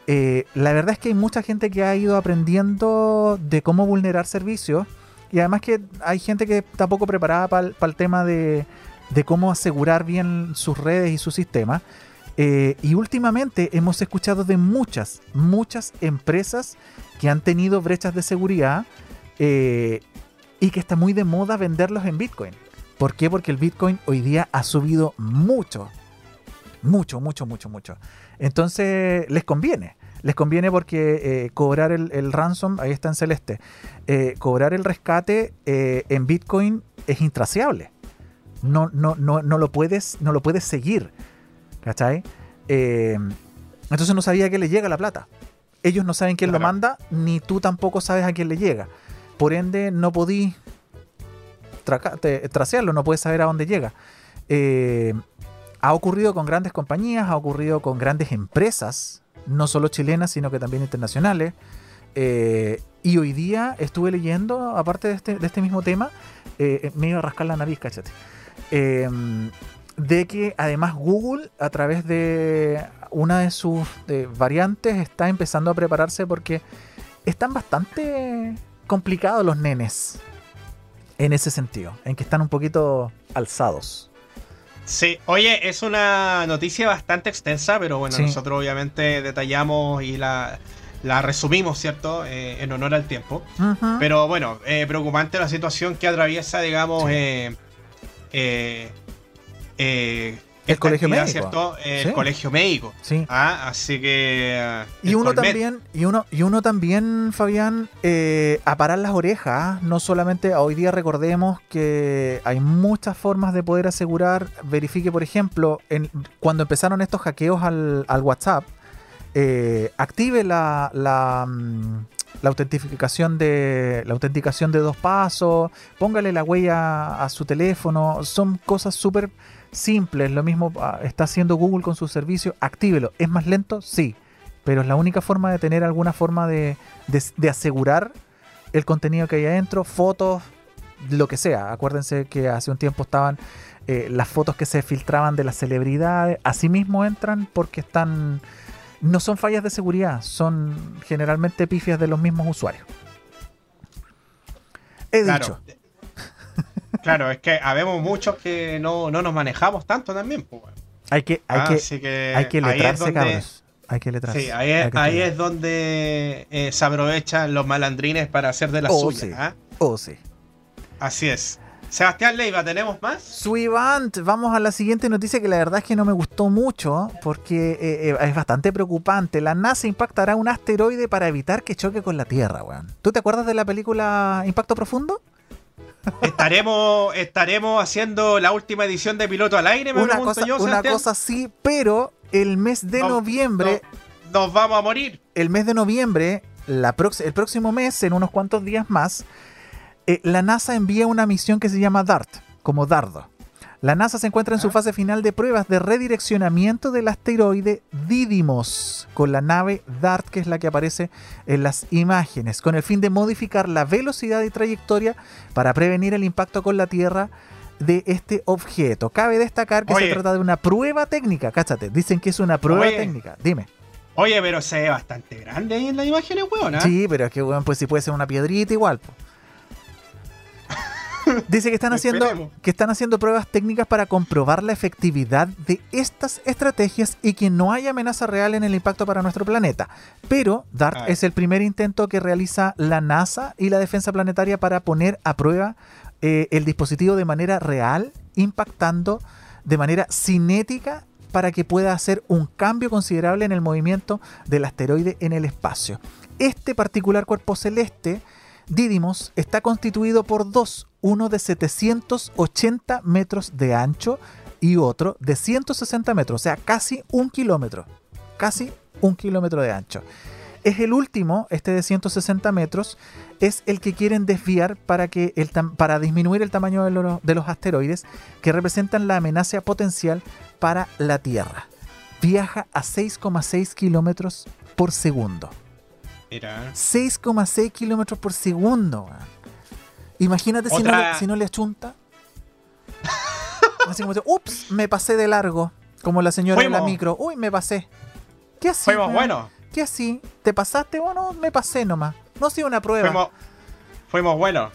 eh, la verdad es que hay mucha gente que ha ido aprendiendo de cómo vulnerar servicios y además que hay gente que está poco preparada para el tema de, cómo asegurar bien sus redes y su sistema. Eh, y últimamente hemos escuchado de muchas, muchas empresas que han tenido brechas de seguridad eh, y que está muy de moda venderlos en Bitcoin. ¿Por qué? Porque el Bitcoin hoy día ha subido mucho. Mucho, mucho, mucho, mucho. Entonces les conviene. Les conviene porque eh, cobrar el, ransom, ahí está en celeste, eh, cobrar el rescate en Bitcoin es intraciable. No, no, no, no, lo puedes, no lo puedes seguir. ¿Cachai? Eh, entonces no sabía a quién le llega la plata. Ellos no saben quién lo Claro. manda, ni tú tampoco sabes a quién le llega. Por ende, no podí tracearlo, no puedes saber a dónde llega. Eh, ha ocurrido con grandes compañías, ha ocurrido con grandes empresas, no solo chilenas, sino que también internacionales. Eh, y hoy día estuve leyendo, aparte de este, de este mismo tema, eh, me iba a rascar la nariz, cachate. Eh, de que además Google, a través de una de sus variantes, está empezando a prepararse porque están bastante complicados los nenes en ese sentido, en que están un poquito alzados. Sí, oye, es una noticia bastante extensa, pero bueno, Sí. nosotros obviamente detallamos y la, la resumimos, ¿cierto? Eh, en honor al tiempo. Pero bueno, eh, preocupante la situación que atraviesa, digamos, eh, eh, El colegio médico. ¿cierto? El Sí. colegio médico. sí. Ah, así que. ah, Y uno Colmet. también, y uno, y uno también, Fabián, eh, a parar las orejas. No solamente hoy día recordemos que hay muchas formas de poder asegurar. Verifique, por ejemplo, en, cuando empezaron estos hackeos al, al WhatsApp, eh, active la, la, mm, la autentificación de la autenticación de dos pasos, póngale la huella a su teléfono. Son cosas súper simples. Lo mismo ah, está haciendo Google con su servicio. Actívelo. ¿Es más lento? Sí pero es la única forma de tener alguna forma de, de- de asegurar el contenido que hay adentro, fotos, lo que sea. Acuérdense que hace un tiempo estaban eh, las fotos que se filtraban de las celebridades, asimismo entran porque están... No son fallas de seguridad, son generalmente pifias de los mismos usuarios. He Claro. dicho. Claro, es que habemos muchos que no, no nos manejamos tanto también. pues, bueno. Hay que, hay Ah, que, que hay que letrarse, donde- cabros. Hay que letrarse. Sí, ahí es, ahí es donde eh, se aprovechan los malandrines para hacer de las Oh, suyas. sí. ¿ah? Oh, sí. Así es. Sebastián Leiva, ¿tenemos más? Suivant, vamos a la siguiente noticia que la verdad es que no me gustó mucho porque eh, eh, es bastante preocupante. La NASA impactará un asteroide para evitar que choque con la Tierra, weón. ¿Tú te acuerdas de la película Impacto Profundo? Estaremos, estaremos haciendo la última edición de Piloto al Aire, me Una cosa, yo, una Sebastián. cosa así, pero el mes de No, noviembre, no, nos vamos a morir. el mes de noviembre, la el próximo mes, en unos cuantos días más, eh, la NASA envía una misión que se llama DART, como dardo. La NASA se encuentra en su Ah. fase final de pruebas de redireccionamiento del asteroide Didymos con la nave DART, que es la que aparece en las imágenes, con el fin de modificar la velocidad y trayectoria para prevenir el impacto con la Tierra de este objeto. Cabe destacar que se trata de una prueba técnica, cáchate, dicen que es una prueba Oye. técnica. Dime. Oye, pero se ve bastante grande ahí en las imágenes, weón. ¿ah? Sí, pero es que, weón, pues si puede ser una piedrita igual. Dice que están (laughs) haciendo que están haciendo pruebas técnicas para comprobar la efectividad de estas estrategias y que no hay amenaza real en el impacto para nuestro planeta. Pero DART Ah. es el primer intento que realiza la NASA y la Defensa Planetaria para poner a prueba eh, el dispositivo de manera real, impactando de manera cinética para que pueda hacer un cambio considerable en el movimiento del asteroide en el espacio. Este particular cuerpo celeste, Didymos, está constituido por dos, uno de 780 metros de ancho y otro de 160 metros, o sea, casi un kilómetro, casi un kilómetro de ancho. Es el último, este de 160 metros, es el que quieren desviar para, que el para disminuir el tamaño de, lo- de los asteroides que representan la amenaza potencial para la Tierra. Viaja a 6,6 kilómetros por segundo. Mira. 6,6 kilómetros por segundo. Imagínate si no, le, si no le achunta. Así como, dice, ups, me pasé de largo. Como la señora de la Fuimos. micro. Uy, me pasé. ¿Qué así? Fuimos weón? buenos. ¿Qué así? ¿Te pasaste o no? Me pasé nomás. No ha sido una prueba. Fuimos, fuimos buenos.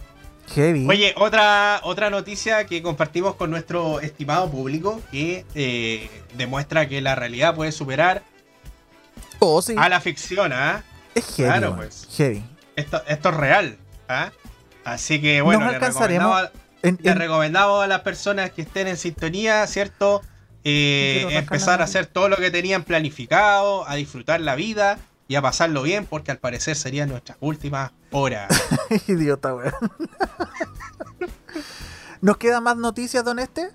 Heavy. Oye, otra, otra noticia que compartimos con nuestro estimado público que eh, demuestra que la realidad puede superar oh, sí. a la ficción, ¿ah? es heavy. claro, pues. Heavy. Esto, esto es real, ¿ah? Así que bueno, Nos le alcanzaremos recomendamos, En- en- recomendamos a las personas que estén en sintonía, ¿cierto? Eh, empezar a hacer todo lo que tenían planificado, a disfrutar la vida y a pasarlo bien, porque al parecer serían nuestras últimas horas. (laughs) Idiota, weón. (laughs) ¿Nos queda más noticias, don Este?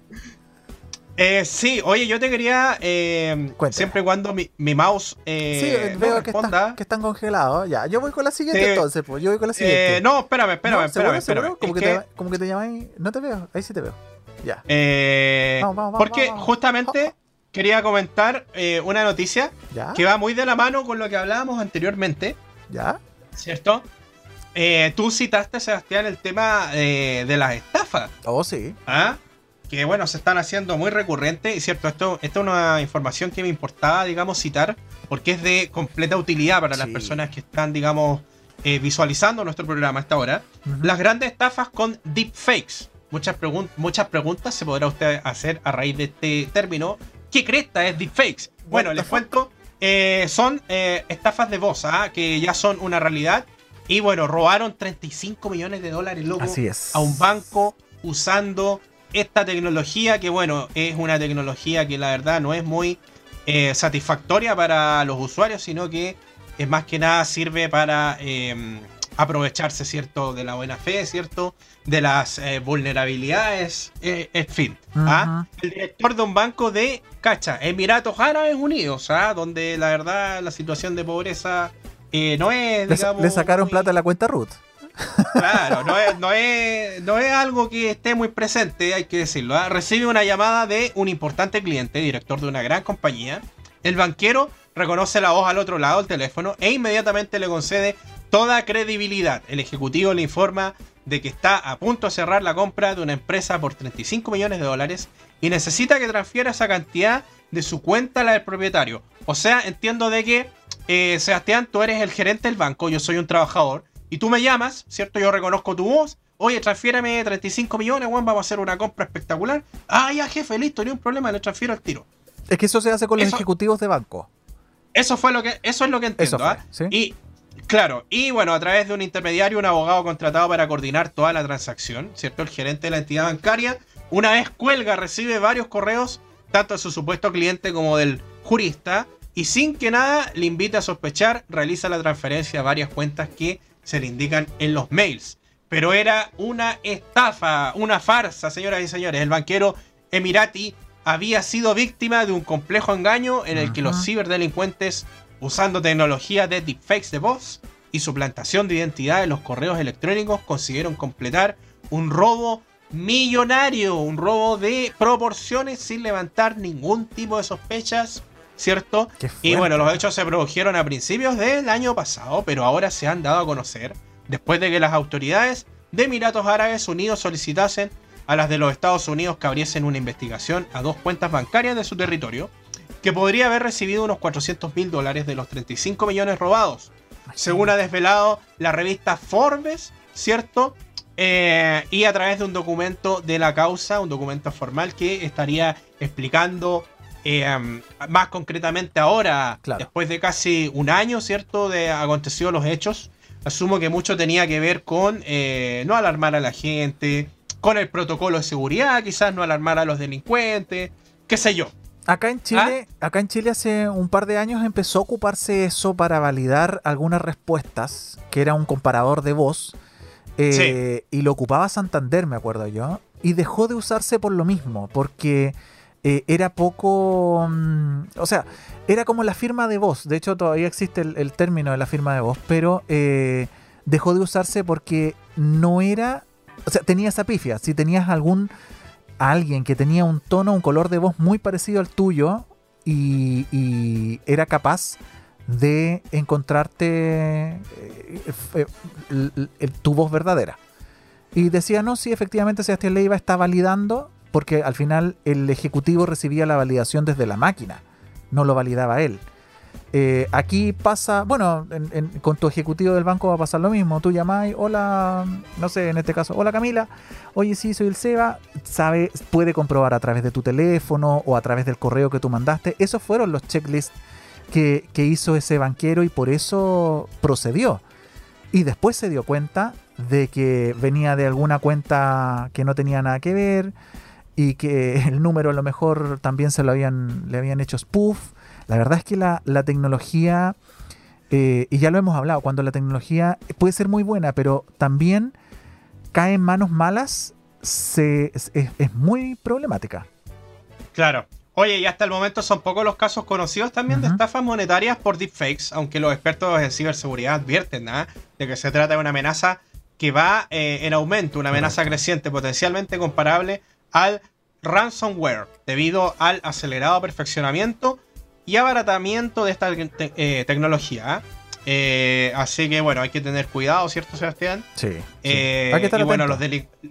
Eh, sí, oye, yo te quería, eh, siempre y cuando mi, mouse eh, sí, veo que, están congelados. Ya, yo voy con la siguiente entonces, pues. Yo voy con la siguiente. Eh, no, espérame, espérame, espérame, espérame. Como, que, Te, como que te llamáis. No te veo, ahí sí te veo. Ya. Eh, vamos, vamos, porque justamente quería comentar una noticia que va muy de la mano con lo que hablábamos anteriormente. ¿Ya? ¿Cierto? tú citaste, Sebastián, el tema de las estafas. Oh, sí. ¿Ah? Que bueno, se están haciendo muy recurrentes. Y cierto, esto, esto es una información que me importaba, digamos, citar, porque es de completa utilidad para las personas que están, digamos, eh, visualizando nuestro programa a esta hora. Las grandes estafas con deepfakes. Muchas, muchas preguntas se podrá usted hacer a raíz de este término. ¿Qué cresta es deepfakes? Bueno, les cuento. Eh, son eh, estafas de voz, ¿ah? que ya son una realidad. Y bueno, robaron 35 millones de dólares, loco, a un banco usando esta tecnología que bueno, es una tecnología que la verdad no es muy eh, satisfactoria para los usuarios, sino que es más que nada sirve para em, aprovecharse, ¿cierto? De la buena fe, ¿cierto? De las eh, vulnerabilidades, eh, en fin. ¿ah? El director de un banco de, cacha, Emiratos Árabes Unidos, ¿ah? Donde la verdad la situación de pobreza no es, digamos... Le, sacaron plata a la cuenta Ruth. Claro, no es, no, es, no es algo que esté muy presente, hay que decirlo. ¿ah? Recibe una llamada de un importante cliente, director de una gran compañía. El banquero reconoce la voz al otro lado del teléfono e inmediatamente le concede toda credibilidad. El ejecutivo le informa de que está a punto de cerrar la compra de una empresa por 35 millones de dólares y necesita que transfiera esa cantidad de su cuenta a la del propietario. O sea, entiendo de que, eh, Sebastián, tú eres el gerente del banco, yo soy un trabajador y tú me llamas, ¿cierto? Yo reconozco tu voz. Oye, transfiérame 35 millones, Juan, vamos a hacer una compra espectacular. Ah, ya, jefe, listo, ni un problema, le transfiero el tiro. Es que eso se hace con los ejecutivos de banco. Eso fue lo que, eso es lo que entiendo, ¿ah? Y claro, y bueno, a través de un intermediario, un abogado contratado para coordinar toda la transacción, ¿cierto? El gerente de la entidad bancaria, una vez cuelga, recibe varios correos, tanto de su supuesto cliente como del jurista, y sin que nada le invite a sospechar, realiza la transferencia a varias cuentas que se le indican en los mails. Pero era una estafa, una farsa, señoras y señores. El banquero Emirati había sido víctima de un complejo engaño en el que los ciberdelincuentes, usando tecnología de deepfakes de voz y suplantación de identidad en los correos electrónicos, consiguieron completar un robo millonario, un robo de proporciones sin levantar ningún tipo de sospechas ¿cierto? Y bueno, los hechos se produjeron a principios del año pasado, pero ahora se han dado a conocer después de que las autoridades de Emiratos Árabes Unidos solicitasen a las de los Estados Unidos que abriesen una investigación a dos cuentas bancarias de su territorio, que podría haber recibido unos 400 mil dólares de los 35 millones robados, según ha desvelado la revista Forbes, ¿cierto? Eh, y a través de un documento de la causa, un documento formal que estaría explicando eh, más concretamente ahora, después de casi un año, ¿cierto?, de acontecido los hechos, asumo que mucho tenía que ver con eh, no alarmar a la gente, con el protocolo de seguridad, quizás no alarmar a los delincuentes, qué sé yo. Acá en Chile, ¿Ah? acá en Chile hace un par de años empezó a ocuparse eso para validar algunas respuestas, que era un comparador de voz. Eh, y lo ocupaba Santander, me acuerdo yo. Y dejó de usarse por lo mismo, porque eh, era poco... Mm, o sea, era como la firma de voz. De hecho, todavía existe el, término de la firma de voz, pero eh, dejó de usarse porque no era... O sea, tenía esa pifia. Si tenías algún... Alguien que tenía un tono, un color de voz muy parecido al tuyo y, era capaz de encontrarte eh, tu voz verdadera. Y decía, no, sí, efectivamente Sebastián Leiva está validando porque al final el ejecutivo recibía la validación desde la máquina, no lo validaba él. Eh, aquí pasa, bueno, con tu ejecutivo del banco va a pasar lo mismo. Tú llamáis, hola, no sé, en este caso, hola Camila, oye, sí, soy el Seba, sabe, puede comprobar a través de tu teléfono o a través del correo que tú mandaste. Esos fueron los checklists que hizo ese banquero y por eso procedió. Y después se dio cuenta de que venía de alguna cuenta que no tenía nada que ver y que (laughs) el número a lo mejor también se lo habían, le habían hecho spoof. La verdad es que la, tecnología, eh, y ya lo hemos hablado, cuando la tecnología puede ser muy buena, pero también cae en manos malas, se, es, muy problemática. Claro. Oye, y hasta el momento son pocos los casos conocidos también de estafas monetarias por deepfakes, aunque los expertos en ciberseguridad advierten ¿no? de que se trata de una amenaza que va eh, en aumento, una amenaza creciente potencialmente comparable al ransomware, debido al acelerado perfeccionamiento y abaratamiento de esta eh, tecnología. ¿eh? así que bueno, hay que tener cuidado, ¿cierto, Sebastián? Sí. y bueno, los,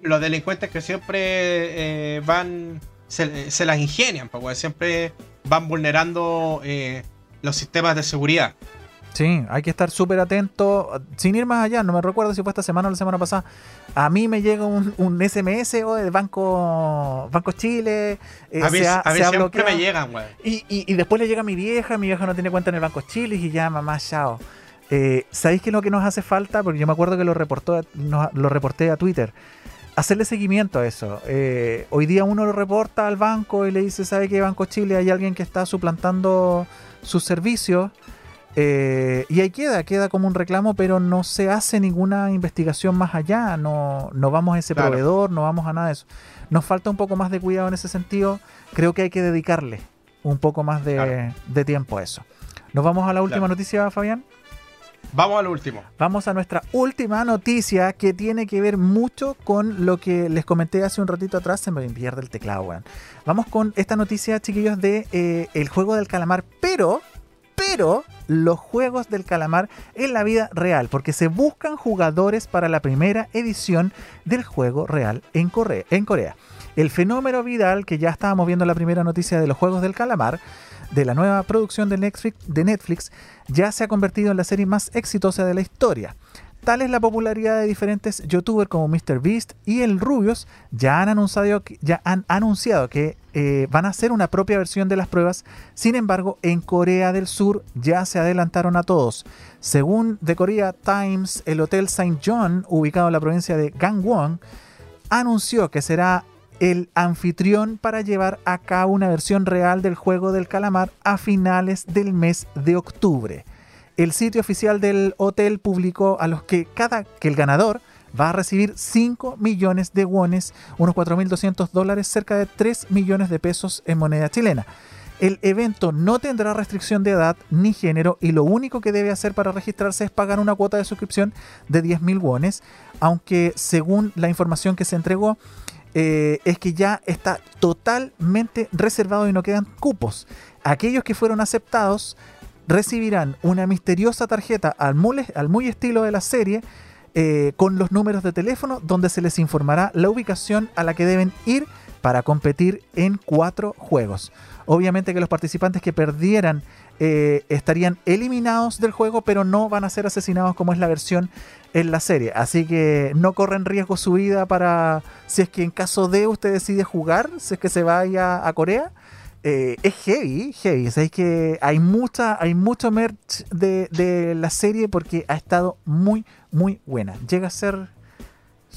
los, delincuentes que siempre van se, las ingenian, porque siempre van vulnerando eh, los sistemas de seguridad. Sí, hay que estar súper atento. Sin ir más allá, no me recuerdo si fue esta semana o la semana pasada. A mí me llega un, SMS o del Banco, Banco Chile. Eh, a mí, siempre me llegan, güey. Y, y, después le llega a mi vieja. Mi vieja no tiene cuenta en el Banco Chile y ya, mamá, chao. Eh, ¿Sabéis qué es lo que nos hace falta? Porque yo me acuerdo que lo, reportó, lo reporté a Twitter hacerle seguimiento a eso. Eh, hoy día uno lo reporta al banco y le dice, ¿sabe qué Banco Chile hay alguien que está suplantando sus servicios? Eh, y ahí queda, queda como un reclamo, pero no se hace ninguna investigación más allá, no, no vamos a ese proveedor, no vamos a nada de eso. Nos falta un poco más de cuidado en ese sentido, creo que hay que dedicarle un poco más de, tiempo a eso. ¿Nos vamos a la última noticia, Fabián? Vamos al último. Vamos a nuestra última noticia que tiene que ver mucho con lo que les comenté hace un ratito atrás. Se me pierde el teclado, weón. Vamos con esta noticia, chiquillos, de eh, el juego del calamar, pero, pero los juegos del calamar en la vida real, porque se buscan jugadores para la primera edición del juego real en Corea. En Corea. El fenómeno Vidal, que ya estábamos viendo la primera noticia de los juegos del calamar, de la nueva producción de Netflix, ya se ha convertido en la serie más exitosa de la historia. Tal es la popularidad de diferentes youtubers como MrBeast y el Rubios ya han anunciado, ya han anunciado que eh, van a hacer una propia versión de las pruebas. Sin embargo, en Corea del Sur ya se adelantaron a todos. Según The Korea Times, el Hotel St. John, ubicado en la provincia de Gangwon, anunció que será el anfitrión para llevar a cabo una versión real del juego del calamar a finales del mes de octubre. El sitio oficial del hotel publicó a los que cada que el ganador va a recibir 5 millones de wones, unos 4.200 dólares, cerca de 3 millones de pesos en moneda chilena. El evento no tendrá restricción de edad ni género y lo único que debe hacer para registrarse es pagar una cuota de suscripción de 10.000 wones, aunque según la información que se entregó, eh, es que ya está totalmente reservado y no quedan cupos. Aquellos que fueron aceptados recibirán una misteriosa tarjeta al muy, al muy estilo de la serie eh, con los números de teléfono donde se les informará la ubicación a la que deben ir para competir en cuatro juegos. Obviamente que los participantes que perdieran eh, estarían eliminados del juego, pero no van a ser asesinados como es la versión en la serie. Así que no corren riesgo su vida para si es que en caso de usted decide jugar, si es que se vaya a Corea. Eh, es heavy, heavy. O que hay mucha, hay mucho merch de, la serie porque ha estado muy, muy buena. Llega a ser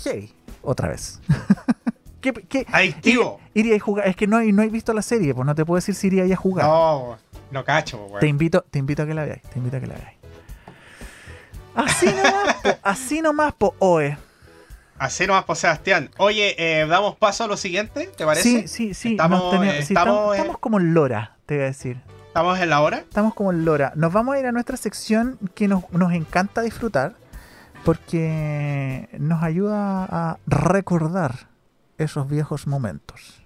heavy otra vez. (laughs) ¿Qué, qué, Adictivo. Iría a jugar. Es que no, no he visto la serie, pues no te puedo decir si iría a jugar. No, no cacho, güey. Te invito, te invito a que la veáis. Te invito a que la veáis. Así nomás, po, así nomás, po, oe. Así nomás, po, Sebastián. Oye, eh, ¿damos paso a lo siguiente? ¿Te parece? Sí, sí, sí. Estamos, eh, estamos, estamos, como en Lora, te voy a decir. ¿Estamos en la hora? Estamos como en Lora. Nos vamos a ir a nuestra sección que nos, nos encanta disfrutar porque nos ayuda a recordar esos viejos momentos.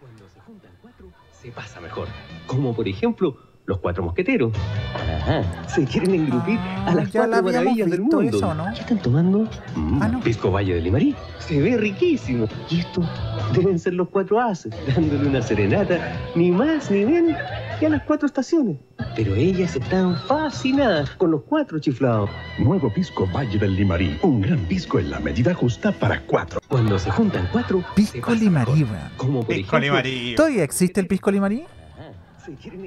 Cuando se juntan cuatro, se pasa mejor. Como por ejemplo los cuatro mosqueteros. Ajá. Se quieren engrupir a las cuatro maravillas del mundo. ¿no? ¿Qué están tomando? ah, no. Pisco Valle de Limarí. Se ve riquísimo. Y esto deben ser los cuatro haces, (laughs) dándole una serenata, ni más ni menos, que a las cuatro estaciones. Pero ellas están fascinadas con los cuatro chiflados. Nuevo Pisco Valle del Limarí. Un gran pisco en la medida justa para cuatro. Cuando se juntan cuatro. Pisco Limarí, Como pisco Limarí. ¿Todavía existe el Pisco Limarí?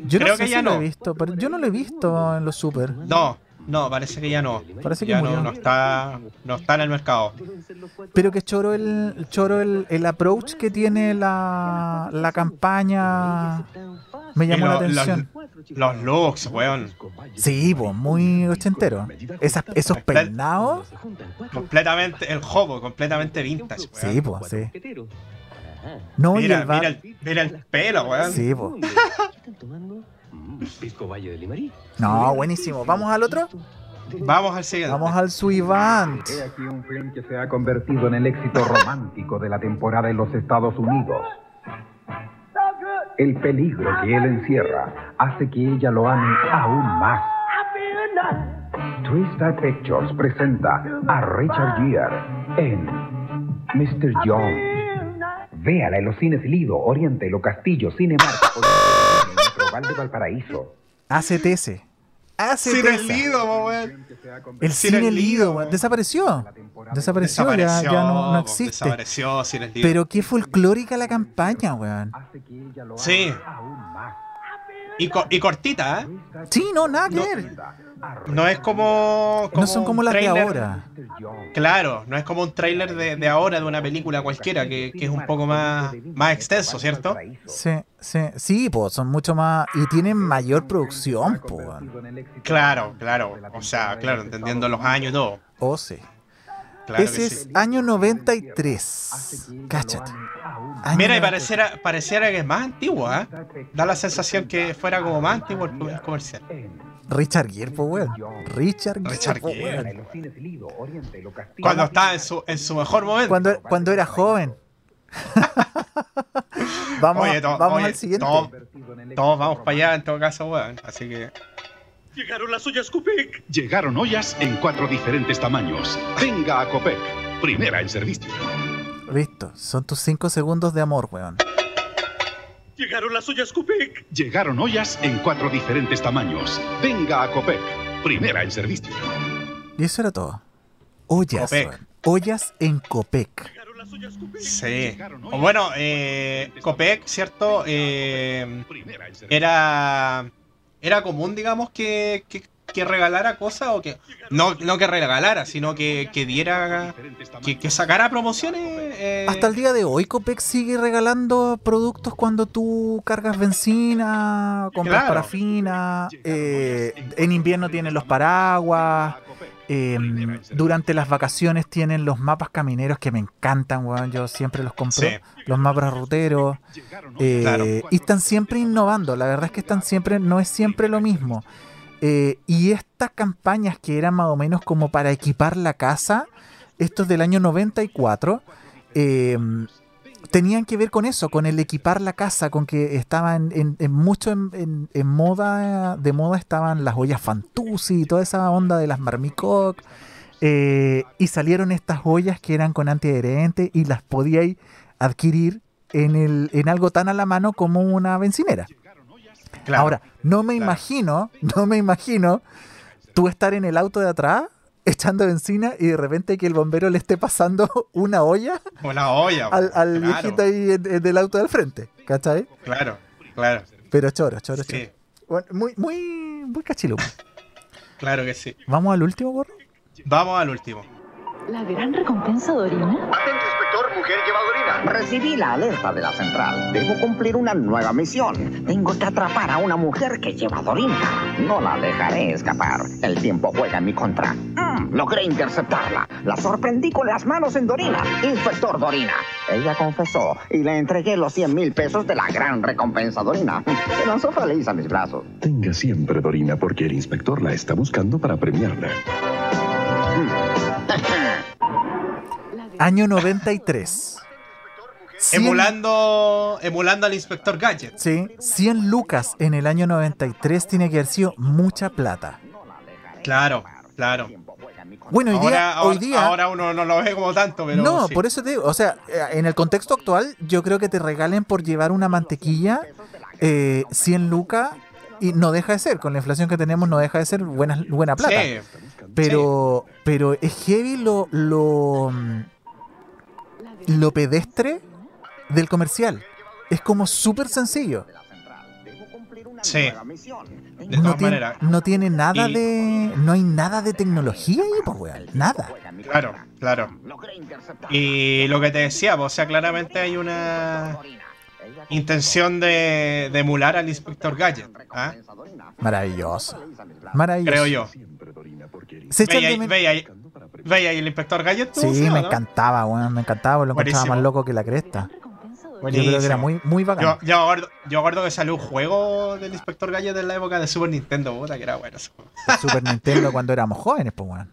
Yo Creo que ya no. Lo he visto, pero yo no lo he visto en los super. No, no, parece que ya no. Parece que ya no, no, está, no está en el mercado. Pero que choro el choro el, el approach que tiene la, la campaña. Me llamó la atención. Los, looks, weón. Sí, pues, muy ochentero. Esas, esos peinados. Completamente, el hobo, completamente vintage, weón. Sí, pues, sí. No, mira, mira, el, mira el pelo, weón. Sí, po. Pisco Valle de Limarí. No, buenísimo. ¿Vamos al otro? Vamos al siguiente. Vamos al Suivant. He aquí un film que se ha convertido en el éxito romántico de la temporada en los Estados Unidos. El peligro que él encierra hace que ella lo ame aún más. Twistar Pictures presenta a Richard Gere en Mr. John. Véala en los cines Lido, Oriente, Lo Castillo, Cinemark, (laughs) o en el de Valparaíso. ACTS. Cine Lido, El Cine Lido, Desapareció. Desapareció, Ya, no, existe. Desapareció Cine Lido. Pero qué folclórica la campaña, weón. Sí. Y, y cortita, ¿eh? Sí, no, nada que ver. No es como, no son como las de ahora. Claro, no es como un tráiler de, ahora de una película cualquiera, que, es un poco más, más extenso, ¿cierto? Sí, sí, sí, son mucho más. Y tienen mayor producción, pues. Claro, claro. O sea, claro, entendiendo los años y todo. Oh, sí. Ese es año 93. Cáchate. Mira, y pareciera, pareciera que es más antiguo, ¿eh? Da la sensación que fuera como más antiguo el comercial. Richard Gere, pues, Richard Gere. Richard Cuando estaba en su, en su mejor momento. Cuando, cuando era joven. (laughs) vamos vamos al siguiente. Todos, vamos para allá en todo caso, weón. Así que. Llegaron las ollas Copec. Llegaron ollas en cuatro diferentes tamaños. Venga a Copec. Primera en servicio. Listo. Son tus cinco segundos de amor, weón. Llegaron las ollas Copec. Llegaron ollas en cuatro diferentes tamaños. Venga a Copec. Primera en servicio. Y eso era todo. Ollas. Ollas en Copec. Sí. Bueno, eh, Copec, ¿cierto? Eh, era era común, digamos, que, que, regalara cosas o que. No, no que regalara, sino que, que diera. Que, sacara promociones. Eh. Hasta el día de hoy, Copec sigue regalando productos cuando tú cargas benzina, compras parafina. Eh, en invierno tienen los paraguas. Em, durante las vacaciones tienen los mapas camineros que me encantan, weón. Yo siempre los compro. Los mapas ruteros. Eh, y están siempre innovando. La verdad es que están siempre, no es siempre lo mismo. Eh, y estas campañas que eran más o menos como para equipar la casa, estos del año 94, eh, em, tenían que ver con eso, con el equipar la casa, con que estaban en, mucho en, moda, de moda estaban las ollas y toda esa onda de las Marmicoc. Eh, y salieron estas ollas que eran con antiadherente y las podíais adquirir en, en algo tan a la mano como una bencinera. Ahora, no me imagino, no me imagino tú estar en el auto de atrás echando benzina y de repente que el bombero le esté pasando (laughs) una olla. Una olla. Al, viejito ahí del auto del frente, ¿cachai? Claro, claro. Pero choro, choro, sí. muy, muy, muy cachiluco. (laughs) Claro que sí. ¿Vamos al último, gorro? Vamos al último. ¿La gran recompensa Dorina? Atento, inspector, mujer lleva Dorina. Recibí la alerta de la central. Debo cumplir una nueva misión. Tengo que atrapar a una mujer que lleva Dorina. No la dejaré escapar. El tiempo juega en mi contra. Mm, logré interceptarla. La sorprendí con las manos en Dorina. Inspector Dorina. Ella confesó y le entregué los 100 mil pesos de la gran recompensa Dorina. Se lanzó feliz a mis brazos. Tenga siempre Dorina porque el inspector la está buscando para premiarla. (laughs) Año 93. Emulando, emulando al inspector Gadget. Sí, 100 lucas en el año 93 tiene que haber sido mucha plata. Claro, claro. Bueno, hoy día, ahora, hoy día. Ahora uno no lo ve como tanto, pero. No, por eso te digo. O sea, eh, en el contexto actual, yo creo que te regalen por llevar una mantequilla eh, 100 lucas y no deja de ser. Con la inflación que tenemos, no deja de ser buena, buena plata. Sí, pero, pero es heavy lo, lo, lo pedestre del comercial. Es como súper sencillo. Sí. De no, tiene, no tiene nada de. No hay nada de tecnología ahí, pues, weón. Nada. Claro, claro. Y lo que te decía, pues, o sea, claramente hay una intención de, de emular al inspector Gadget. ¿ah? Maravilloso. Maravilloso. Creo yo. Se veía, veía, el inspector Gadget. Sí, me encantaba, bueno, me encantaba, lo encontraba más loco que la cresta. Yo creo que era muy, muy bacán. Yo, yo, acuerdo, que salió un juego del Inspector Gallo en la época de Super Nintendo, puta, que era bueno. Super Nintendo cuando éramos jóvenes, pues, bueno.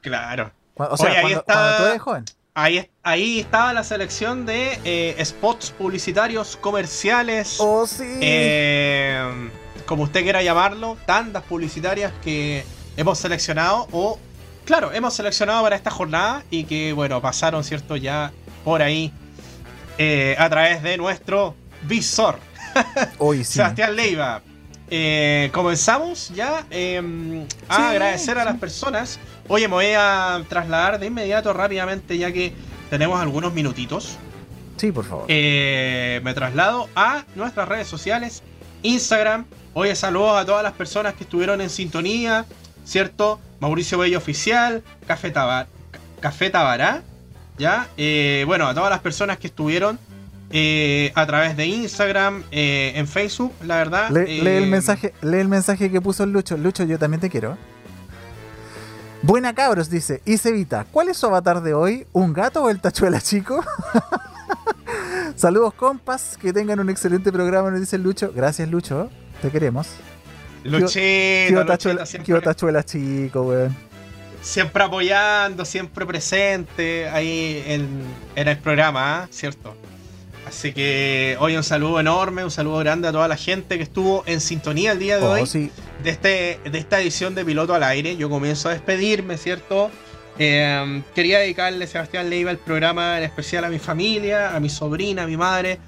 Claro. O sea, ahí está, tú eres joven. Ahí, ahí estaba la selección de eh, spots publicitarios comerciales. Oh, sí. Eh, como usted quiera llamarlo, tandas publicitarias que hemos seleccionado o, claro, hemos seleccionado para esta jornada y que, bueno, pasaron, ¿cierto? Ya por ahí eh, a través de nuestro visor. (laughs) Hoy sí. Sebastián Leiva. Eh, comenzamos ya em, a agradecer a las personas. Oye, me voy a trasladar de inmediato rápidamente ya que tenemos algunos minutitos. Sí, por favor. Eh, me traslado a nuestras redes sociales, Instagram. Oye, saludos a todas las personas que estuvieron en sintonía, ¿cierto? Mauricio Bello Oficial, Café, Tabar Café Tabará, ¿ya? Eh, bueno, a todas las personas que estuvieron eh, a través de Instagram, eh, en Facebook, la verdad. lee, el mensaje, lee el mensaje que puso el Lucho. Lucho, yo también te quiero. Buena cabros, dice. Y Cevita, ¿cuál es su avatar de hoy? ¿Un gato o el tachuela chico? (laughs) Saludos compas, que tengan un excelente programa, nos dice Lucho. Gracias Lucho, te queremos. Luchito, Luchito, tachuela chico, weón siempre apoyando, siempre presente ahí en, el programa, ¿ah? ¿cierto? Así que hoy un saludo enorme, un saludo grande a toda la gente que estuvo en sintonía el día de oh, hoy de, este, de esta edición de Piloto al Aire. Yo comienzo a despedirme, ¿cierto? Em, quería dedicarle, Sebastián Leiva, el programa en especial a mi familia, a mi sobrina, a mi madre.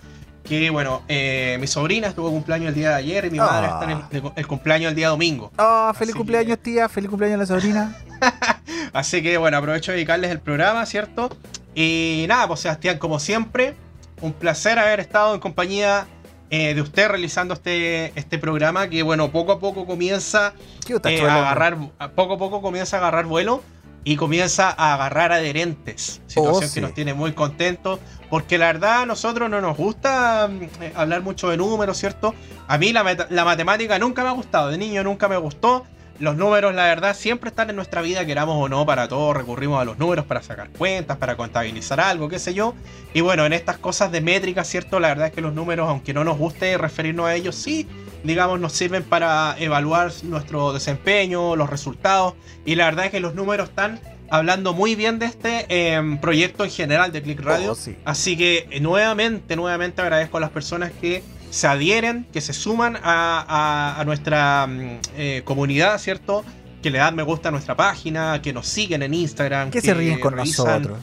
Que bueno, eh, mi sobrina estuvo cumpleaños el día de ayer y mi madre está en el, el, cumpleaños el día domingo. Ah, feliz cumpleaños, tía, feliz cumpleaños a la sobrina. (laughs) Así que bueno, aprovecho de dedicarles el programa, ¿cierto? Y nada, pues Sebastián, como siempre, un placer haber estado en compañía eh, de usted realizando este, este programa que bueno, poco a poco comienza eh, a agarrar, poco a poco comienza a agarrar vuelo y comienza a agarrar adherentes. Situación oh, que nos tiene muy contentos. Porque la verdad a nosotros no nos gusta mm, eh, hablar mucho de números, ¿cierto? A mí la, la matemática nunca me ha gustado. De niño nunca me gustó. Los números, la verdad, siempre están en nuestra vida, queramos o no, para todo recurrimos a los números para sacar cuentas, para contabilizar algo, qué sé yo. Y bueno, en estas cosas de métrica, ¿cierto? La verdad es que los números, aunque no nos guste referirnos a ellos, sí, digamos, nos sirven para evaluar nuestro desempeño, los resultados. Y la verdad es que los números están hablando muy bien de este em, proyecto en general de Click Radio. Oh, Así que eh, nuevamente, nuevamente agradezco a las personas que se adhieren, que se suman a, nuestra mm, eh, comunidad, ¿cierto? Que le dan me gusta a nuestra página, que nos siguen en Instagram. Que, se ríen con nosotros.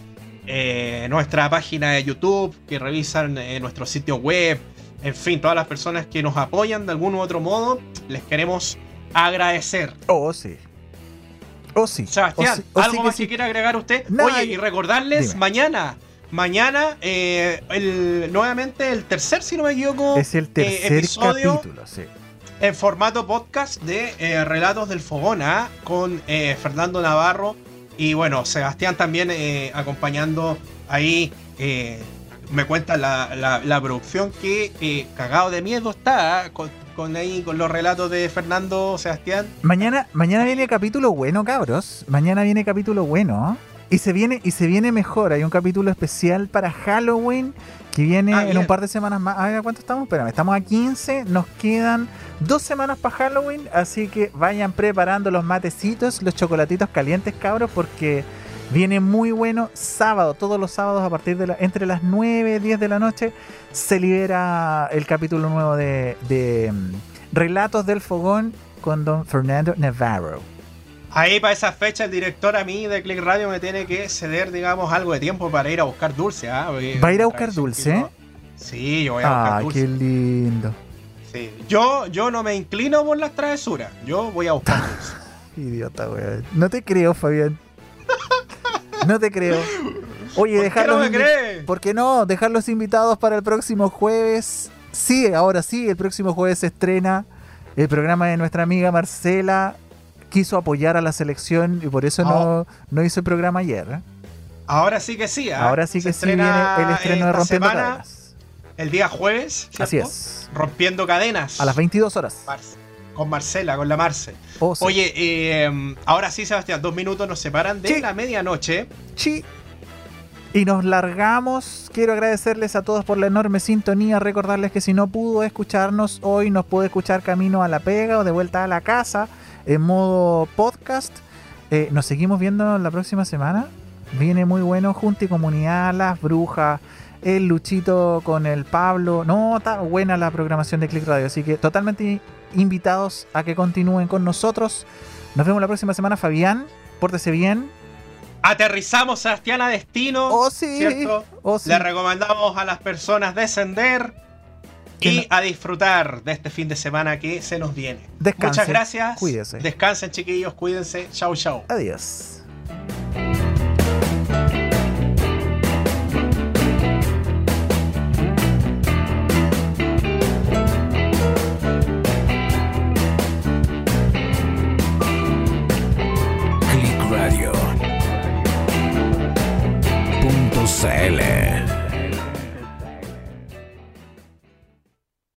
Eh, nuestra página de YouTube, que revisan eh, nuestro sitio web. En fin, todas las personas que nos apoyan de algún u otro modo, les queremos agradecer. Oh, sí. Oh, sí. Sebastián, oh, oh, ¿algo más que, quiera agregar usted? Oye, y recordarles, mañana Mañana, eh, el, nuevamente, el tercer, si no me equivoco, es el tercer eh, episodio capítulo, sí. En formato podcast de eh, Relatos del Fogona ¿ah? con Fernando Navarro y bueno, Sebastián también acompañando ahí. me cuenta la, producción que cagado de miedo está ¿ah? con, ahí con los relatos de Fernando Sebastián. Mañana, mañana viene capítulo bueno, cabros. Mañana viene capítulo bueno. Y se viene, y se viene mejor. Hay un capítulo especial para Halloween que viene ah, en un par de semanas más. A ver, ¿cuánto estamos? Espérame, estamos a 15. Nos quedan dos semanas para Halloween. Así que vayan preparando los matecitos, los chocolatitos calientes, cabros, porque viene muy bueno. Sábado, todos los sábados a partir de la, entre las 9 y 10 de la noche, se libera el capítulo nuevo de, de mm, Relatos del Fogón con don Fernando Navarro. Ahí para esa fecha el director a mí de Click Radio me tiene que ceder, digamos, algo de tiempo para ir a buscar dulce. ¿ah? ¿Va a ir a buscar dulce? Sí, yo voy a buscar ah, dulce. qué lindo. Sí. Yo, yo no me inclino por las travesuras. Yo voy a buscar (laughs) dulce. Idiota, weón. No te creo, Fabián. No te creo. Oye, dejarlos. ¿Por qué no me ¿Por qué no? Dejar los invitados para el próximo jueves. Sí, ahora sí, el próximo jueves se estrena el programa de nuestra amiga Marcela quiso apoyar a la selección y por eso no, no hizo el programa ayer. ¿eh? Ahora sí que sí. ¿eh? Ahora sí que sí viene el estreno de Rompiendo Cadenas. El día jueves. Así es. Rompiendo Cadenas. A las 22 horas. con Marcela, con la Marce. Oh, Oye, eh, ahora sí, Sebastián, dos minutos nos separan de la medianoche. Sí. Y nos largamos. Quiero agradecerles a todos por la enorme sintonía. Recordarles que si no pudo escucharnos hoy, nos puede escuchar camino a la pega o de vuelta a la casa en modo podcast. Eh, nos seguimos viendo la próxima semana. Viene muy bueno junto y comunidad, las brujas, el Luchito con el Pablo. No, está buena la programación de Click Radio. Así que totalmente invitados a que continúen con nosotros. Nos vemos la próxima semana, Fabián. Pórtese bien. Aterrizamos Sebastián a destino. Oh, sí. ¿cierto? Oh, sí. Le recomendamos a las personas descender y a disfrutar de este fin de semana que se nos viene. Muchas gracias. Cuídense. Descansen, chiquillos. Cuídense. Chau, chau. Adiós. CL.